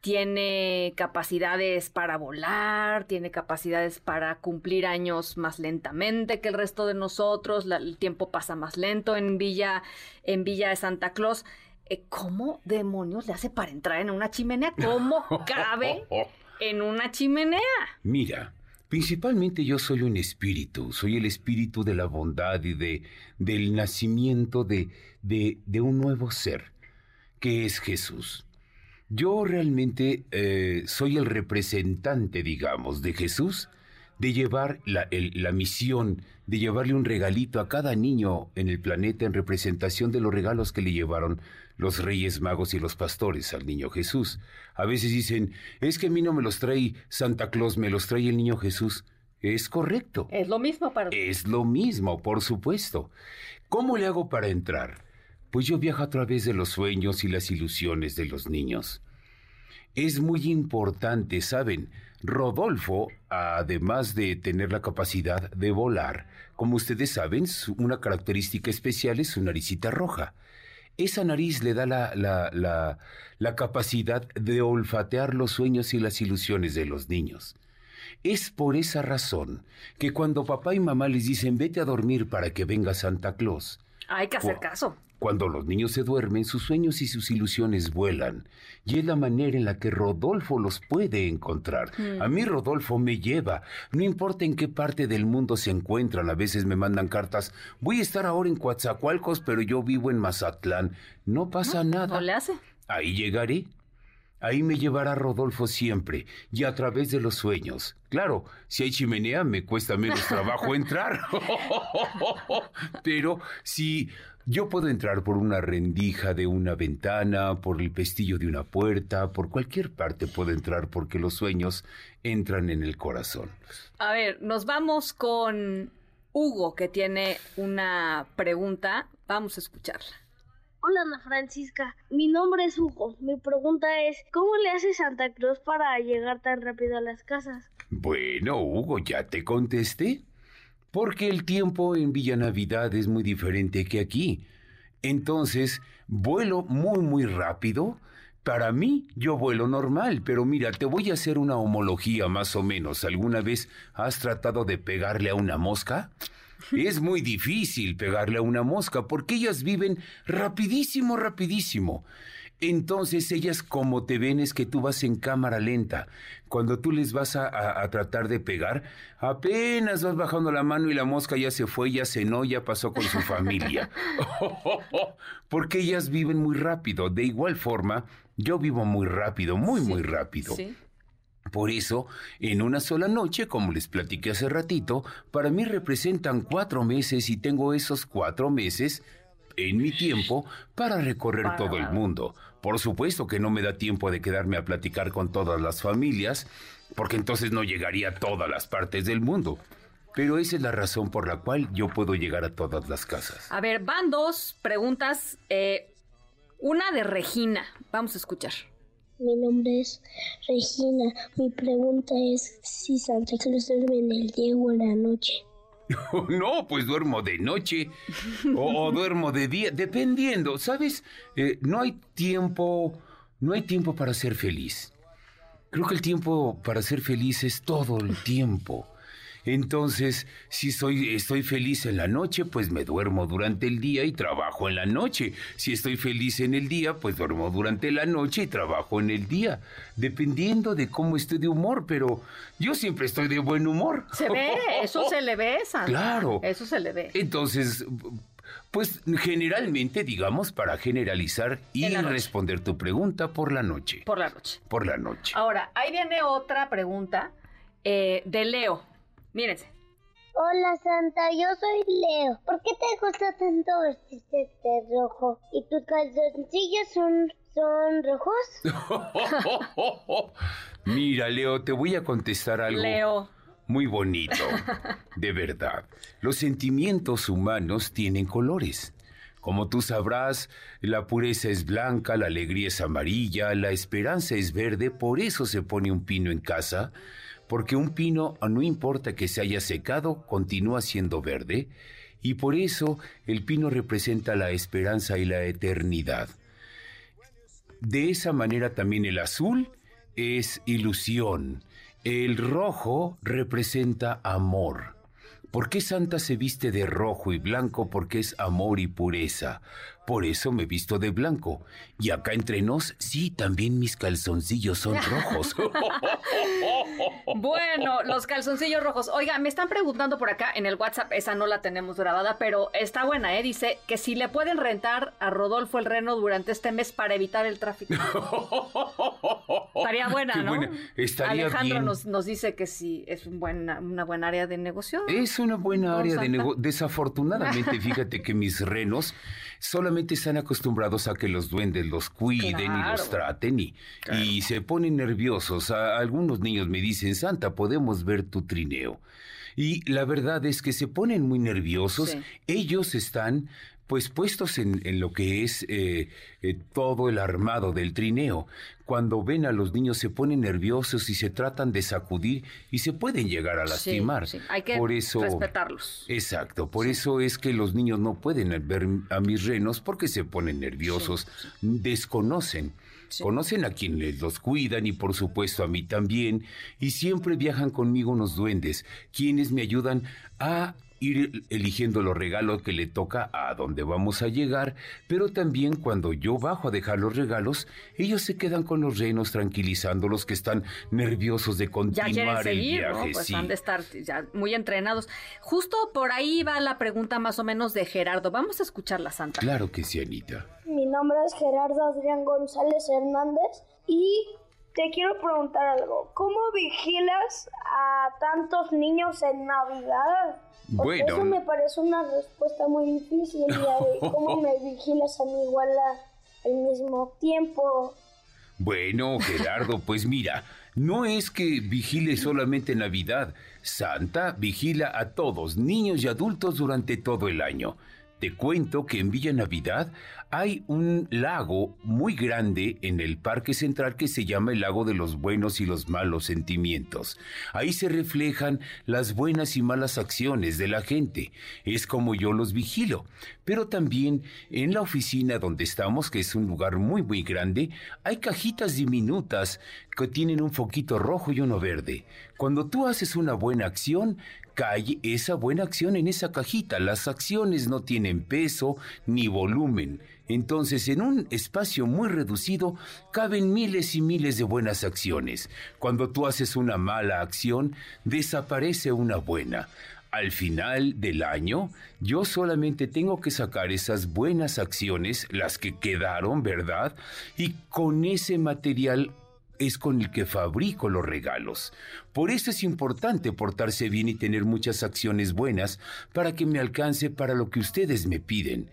tiene capacidades para volar, tiene capacidades para cumplir años más lentamente que el resto de nosotros, la- el tiempo pasa más lento en Villa, en Villa de Santa Claus. Eh, ¿Cómo demonios le hace para entrar en una chimenea? ¿Cómo cabe en una chimenea? Mira, principalmente yo soy un espíritu, soy el espíritu de la bondad y de, del nacimiento de, de, un nuevo ser, que es Jesús. Yo realmente eh, soy el representante, digamos, de Jesús, de llevar la, la misión, de llevarle un regalito a cada niño en el planeta en representación de los regalos que le llevaron los reyes magos y los pastores al niño Jesús. A veces dicen, es que a mí no me los trae Santa Claus, me los trae el niño Jesús. Es correcto. Es lo mismo para Es lo mismo, por supuesto. ¿Cómo le hago para entrar? Pues yo viajo a través de los sueños y las ilusiones de los niños. Es muy importante, ¿saben? Rodolfo, además de tener la capacidad de volar, como ustedes saben, una característica especial es su naricita roja. Esa nariz le da la, la, la, la capacidad de olfatear los sueños y las ilusiones de los niños. Es por esa razón que cuando papá y mamá les dicen vete a dormir para que venga Santa Claus, Hay que hacer caso. Cuando los niños se duermen, sus sueños y sus ilusiones vuelan. Y es la manera en la que Rodolfo los puede encontrar. Mm. A mí Rodolfo me lleva. No importa en qué parte del mundo se encuentran. A veces me mandan cartas. Voy a estar ahora en Coatzacoalcos, pero yo vivo en Mazatlán. No pasa nada. No le hace. Ahí llegaré. Ahí me llevará Rodolfo siempre, y a través de los sueños. Claro, si hay chimenea me cuesta menos trabajo entrar. Pero si yo puedo entrar por una rendija de una ventana, por el pestillo de una puerta, por cualquier parte puedo entrar porque los sueños entran en el corazón. A ver, nos vamos con Hugo, que tiene una pregunta. Vamos a escucharla. Hola Ana Francisca, mi nombre es Hugo. Mi pregunta es, ¿cómo le hace Santa Claus para llegar tan rápido a las casas? Bueno, Hugo, ya te contesté. Porque el tiempo en Villa Navidad es muy diferente que aquí. Entonces, vuelo muy, muy rápido, Para mí, yo vuelo normal, pero mira, te voy a hacer una homología más o menos. ¿Alguna vez has tratado de pegarle a una mosca? Es muy difícil pegarle a una mosca porque ellas viven rapidísimo, rapidísimo. Entonces ellas como te ven es que tú vas en cámara lenta. Cuando tú les vas a, tratar de pegar, apenas vas bajando la mano y la mosca ya se fue, ya cenó, ya pasó con su familia. Porque ellas viven muy rápido. De igual forma, yo vivo muy rápido, muy, muy rápido. Por eso, en una sola noche, como les platiqué hace ratito, para mí representan cuatro meses y tengo esos cuatro meses en mi tiempo para recorrer todo el mundo. Por supuesto que no me da tiempo de quedarme a platicar con todas las familias, porque entonces no llegaría a todas las partes del mundo. Pero esa es la razón por la cual yo puedo llegar a todas las casas. A ver, van dos preguntas. Eh, una de Regina. Vamos a escuchar. Mi nombre es Regina. Mi pregunta es si Santa Claus duerme en el día o en la noche. no, pues duermo de noche o, duermo de día, dependiendo, ¿sabes? Eh, no hay tiempo, no hay tiempo para ser feliz. Creo que el tiempo para ser feliz es todo el tiempo. Entonces, si soy, estoy feliz en la noche, pues me duermo durante el día y trabajo en la noche. Si estoy feliz en el día, pues duermo durante la noche y trabajo en el día. Dependiendo de cómo estoy de humor, pero yo siempre estoy de buen humor. Se ve, eso se le ve, Santa. Claro. Eso se le ve. Entonces, pues generalmente, digamos, para generalizar y responder tu pregunta por la noche. Por la noche. Por la noche. Ahora, ahí viene otra pregunta eh, de Leo. Mírense. Hola Santa, yo soy Leo. ¿Por qué te gusta tanto vestirte de rojo? ¿Y tus calzoncillos son, son rojos? Mira, Leo, te voy a contestar algo. Leo. Muy bonito. De verdad. Los sentimientos humanos tienen colores. Como tú sabrás, la pureza es blanca, la alegría es amarilla, la esperanza es verde, por eso se pone un pino en casa porque un pino, no importa que se haya secado, continúa siendo verde, y por eso el pino representa la esperanza y la eternidad. De esa manera también el azul es ilusión, el rojo representa amor. ¿Por qué Santa se viste de rojo y blanco? Porque es amor y pureza. Por eso me visto de blanco. Y acá entre nos, sí, también mis calzoncillos son rojos. bueno, los calzoncillos rojos. Oiga, me están preguntando por acá en el WhatsApp, esa no la tenemos grabada, pero está buena, ¿eh? Dice que si le pueden rentar a Rodolfo el Reno durante este mes para evitar el tráfico. Estaría buena, ¿no? Alejandro Nos, nos dice que sí, es un buen, una buena área de negocio. Es una buena área de negocio. Desafortunadamente, fíjate que mis renos solamente están acostumbrados a que los duendes los cuiden y los traten y, y se ponen nerviosos. algunos niños me dicen, Santa, podemos ver tu trineo. Y la verdad es que se ponen muy nerviosos. Ellos están pues puestos en, lo que es eh, eh, todo el armado del trineo. Cuando ven a los niños se ponen nerviosos y se tratan de sacudir y se pueden llegar a lastimar. Hay que por eso, respetarlos. Exacto, por eso es que los niños no pueden ver a mis renos porque se ponen nerviosos, desconocen. Conocen a quienes los cuidan y por supuesto a mí también, y siempre viajan conmigo unos duendes, quienes me ayudan a ir eligiendo los regalos que le toca a donde vamos a llegar, pero también cuando yo bajo a dejar los regalos, ellos se quedan con los renos tranquilizando los que están nerviosos de continuar el viaje. Pues han de estar ya muy entrenados. Justo por ahí va la pregunta más o menos de Gerardo. Vamos a escuchar la Santa. Claro que sí, Anita. Mi nombre es Gerardo Adrián González Hernández y te quiero preguntar algo. ¿Cómo vigilas a tantos niños en Navidad? Bueno. Eso me parece una respuesta muy difícil. ¿Cómo me vigilas a mí igual al mismo tiempo? Bueno, Gerardo, pues mira, no es que vigile solamente Navidad. Santa vigila a todos, niños y adultos, durante todo el año. Te cuento que en Villa Navidad hay un lago muy grande en el Parque Central que se llama el Lago de los Buenos y los Malos Sentimientos. Ahí se reflejan las buenas y malas acciones de la gente. Es como yo los vigilo. Pero también en la oficina donde estamos, que es un lugar muy muy grande, hay cajitas diminutas que tienen un foquito rojo y uno verde. Cuando tú haces una buena acción, cae esa buena acción en esa cajita. Las acciones no tienen peso ni volumen. Entonces, en un espacio muy reducido caben miles y miles de buenas acciones. Cuando tú haces una mala acción, desaparece una buena. Al final del año, yo solamente tengo que sacar esas buenas acciones, las que quedaron, ¿verdad? Y con ese material es con el que fabrico los regalos. Por eso es importante portarse bien y tener muchas acciones buenas para que me alcance para lo que ustedes me piden.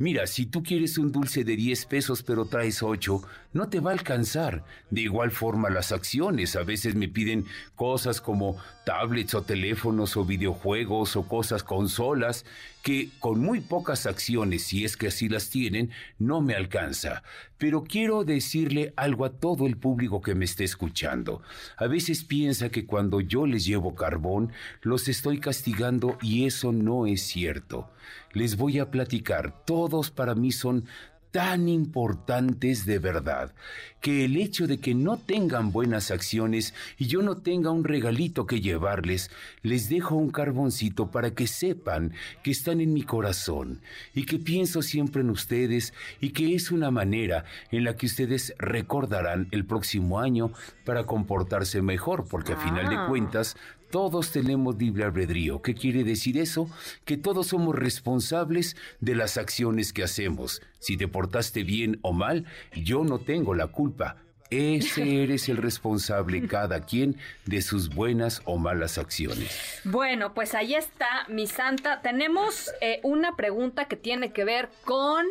Mira, si tú quieres un dulce de 10 pesos pero traes 8, no te va a alcanzar. De igual forma las acciones, a veces me piden cosas como tablets o teléfonos o videojuegos o cosas consolas que con muy pocas acciones, si es que así las tienen, no me alcanza. Pero quiero decirle algo a todo el público que me esté escuchando. A veces piensa que cuando yo les llevo carbón, los estoy castigando y eso no es cierto les voy a platicar. Todos para mí son tan importantes de verdad, que el hecho de que no tengan buenas acciones y yo no tenga un regalito que llevarles, les dejo un carboncito para que sepan que están en mi corazón y que pienso siempre en ustedes y que es una manera en la que ustedes recordarán el próximo año para comportarse mejor, porque a final de ah. cuentas todos tenemos libre albedrío. ¿Qué quiere decir eso? Que todos somos responsables de las acciones que hacemos. Si te portaste bien o mal, yo no tengo la culpa. Ese eres el responsable cada quien de sus buenas o malas acciones. Bueno, pues ahí está, mi santa. Tenemos eh, una pregunta que tiene que ver con,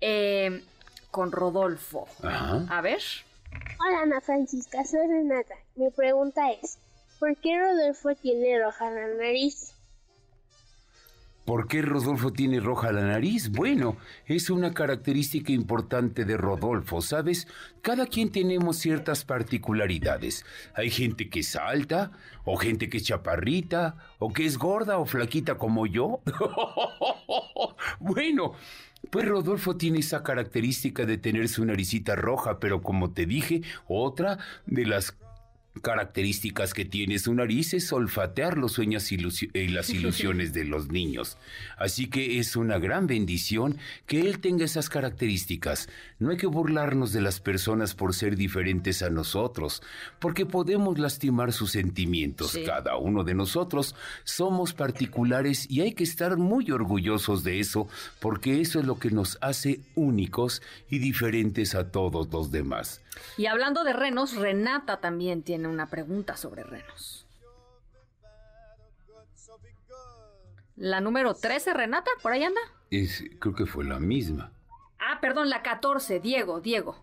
eh, con Rodolfo. A ver. Hola Ana Francisca, soy Renata. Mi pregunta es, ¿Por qué Rodolfo tiene roja la nariz? ¿Por qué Rodolfo tiene roja la nariz? Bueno, es una característica importante de Rodolfo, ¿sabes? Cada quien tenemos ciertas particularidades. Hay gente que es alta, o gente que es chaparrita, o que es gorda o flaquita como yo. bueno, pues Rodolfo tiene esa característica de tener su naricita roja, pero como te dije, otra de las características que tiene su nariz es olfatear los sueños y las ilusiones de los niños. Así que es una gran bendición que él tenga esas características. No hay que burlarnos de las personas por ser diferentes a nosotros, porque podemos lastimar sus sentimientos. Cada uno de nosotros somos particulares y hay que estar muy orgullosos de eso, porque eso es lo que nos hace únicos y diferentes a todos los demás. Y hablando de renos, Renata también tiene una pregunta sobre renos. La número 13, Renata, por ahí anda. creo que fue la misma. Ah, perdón, la 14, Diego, Diego.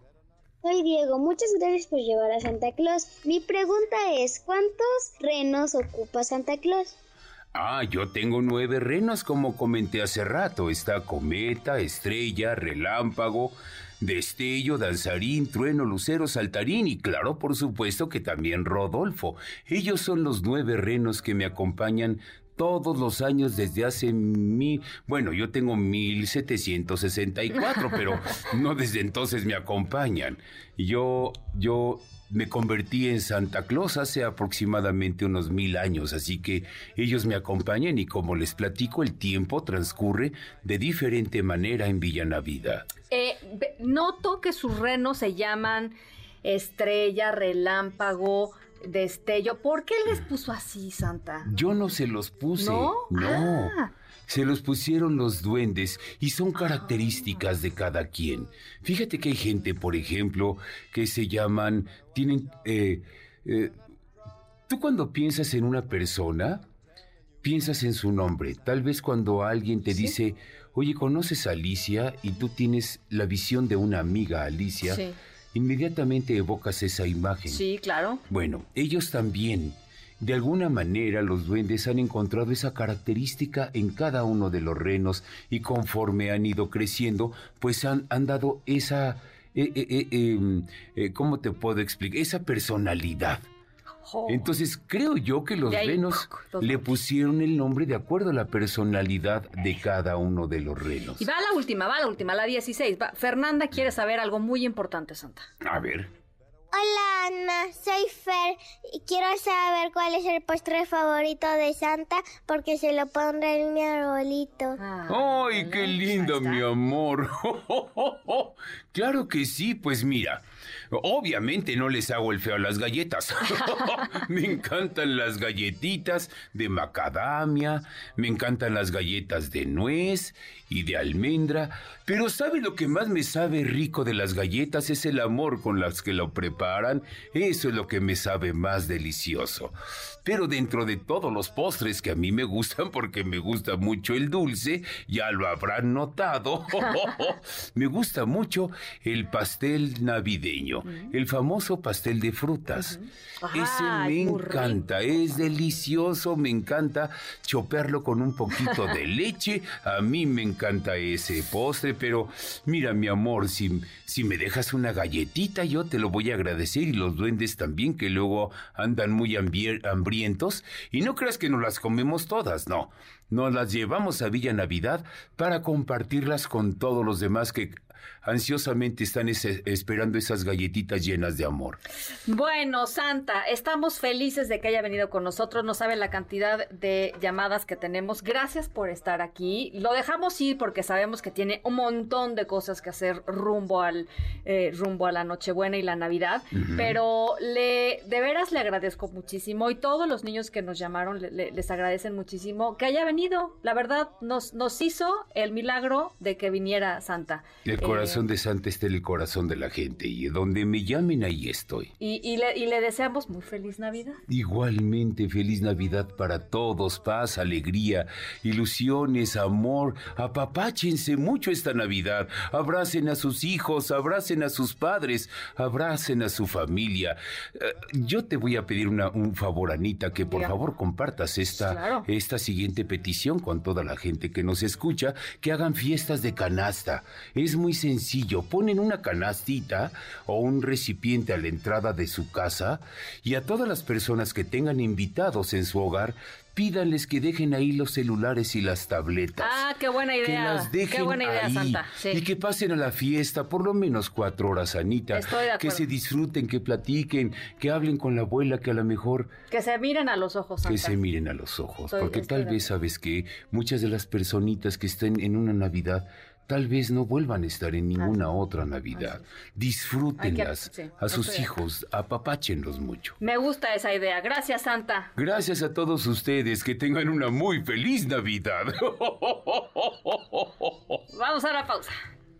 Soy Diego, muchas gracias por llevar a Santa Claus. Mi pregunta es, ¿cuántos renos ocupa Santa Claus? Ah, yo tengo nueve renos como comenté hace rato. Está cometa, estrella, relámpago, Destello, Danzarín, Trueno, Lucero, Saltarín y claro, por supuesto que también Rodolfo. Ellos son los nueve renos que me acompañan todos los años desde hace mi... Bueno, yo tengo 1764, pero no desde entonces me acompañan. Yo, yo me convertí en Santa Claus hace aproximadamente unos mil años, así que ellos me acompañan y como les platico, el tiempo transcurre de diferente manera en Villanavida. Eh, noto que sus renos se llaman estrella, relámpago, destello. ¿Por qué les puso así, Santa? Yo no se los puse. No. No. Ah se los pusieron los duendes y son características de cada quien. Fíjate que hay gente, por ejemplo, que se llaman, tienen... Eh, eh, tú cuando piensas en una persona, piensas en su nombre. Tal vez cuando alguien te dice, oye, ¿conoces a Alicia? Y tú tienes la visión de una amiga, Alicia. Inmediatamente evocas esa imagen. Sí, claro. Bueno, ellos también de alguna manera los duendes han encontrado esa característica en cada uno de los renos y conforme han ido creciendo, pues han, han dado esa, eh, eh, em, ¿cómo te puedo explicar? Esa personalidad. Entonces creo yo que los renos le pusieron el nombre de acuerdo a la personalidad de cada uno de los renos. Y va la última, va la última, la 16. Fernanda quiere saber algo muy importante, Santa. A ver. Hola Ana, soy Fer y quiero saber cuál es el postre favorito de Santa porque se lo pondré en mi arbolito. ¡Ay, qué lindo, mi amor! claro que sí, pues mira, Obviamente no les hago el feo a las galletas. me encantan las galletitas de macadamia, me encantan las galletas de nuez y de almendra, pero ¿sabe lo que más me sabe rico de las galletas? Es el amor con las que lo preparan, eso es lo que me sabe más delicioso. Pero dentro de todos los postres que a mí me gustan, porque me gusta mucho el dulce, ya lo habrán notado, me gusta mucho el pastel navideño, el famoso pastel de frutas. Ese me encanta, es delicioso, me encanta chopearlo con un poquito de leche, a mí me encanta ese postre, pero mira mi amor, si, si me dejas una galletita yo te lo voy a agradecer y los duendes también que luego andan muy hambrientos. Y no creas que nos las comemos todas, no. Nos las llevamos a Villa Navidad para compartirlas con todos los demás que ansiosamente están esperando esas galletitas llenas de amor. Bueno, Santa, estamos felices de que haya venido con nosotros. No sabe la cantidad de llamadas que tenemos. Gracias por estar aquí. Lo dejamos ir porque sabemos que tiene un montón de cosas que hacer rumbo al eh, rumbo a la Nochebuena y la Navidad. Pero le de veras le agradezco muchísimo y todos los niños que nos llamaron les agradecen muchísimo que haya venido. La verdad nos nos hizo el milagro de que viniera Santa. El corazón de Santa está en el corazón de la gente y donde me llamen ahí estoy. Y, le, deseamos muy feliz Navidad. Igualmente feliz Navidad para todos, paz, alegría, ilusiones, amor. Apapáchense mucho esta Navidad. Abracen a sus hijos, abracen a sus padres, abracen a su familia. Eh, yo te voy a pedir un favor, Anita, que por favor compartas esta, esta siguiente petición con toda la gente que nos escucha, que hagan fiestas de canasta. Es muy sencillo Ponen una canastita o un recipiente a la entrada de su casa y a todas las personas que tengan invitados en su hogar pídanles que dejen ahí los celulares y las tabletas. Ah, qué buena idea. Que las dejen qué buena idea, ahí Santa. Y que pasen a la fiesta por lo menos cuatro horas, Anita. Estoy de que se disfruten, que platiquen, que hablen con la abuela, que a lo mejor... Que se miren a los ojos, Santa. Que se miren a los ojos. porque tal vez, sabes que muchas de las personitas que estén en una Navidad tal vez no vuelvan a estar en ninguna otra Navidad. Disfrútenlas a sus hijos, apapáchenlos mucho. Me gusta esa idea. Gracias, Santa. Gracias a todos ustedes. Que tengan una muy feliz Navidad. Vamos a la pausa.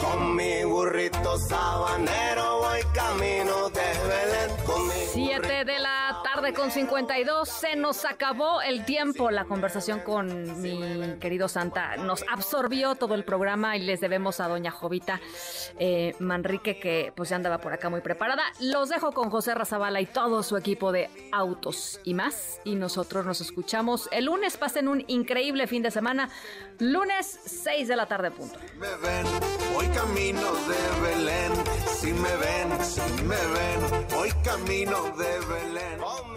Con mi burrito sabanero voy camino de Belén. Siete de la tarde con 52. Se nos acabó el tiempo. La conversación con mi querido Santa nos absorbió todo el programa y les debemos a doña Jovita eh, Manrique que pues ya andaba por acá muy preparada. Los dejo con José Razabala y todo su equipo de autos y más. Y nosotros nos escuchamos el lunes. Pasen un increíble fin de semana. Lunes 6 de la tarde punto. Me ven, voy camino de Belén. Si me ven, si me ven, voy camino de Belén.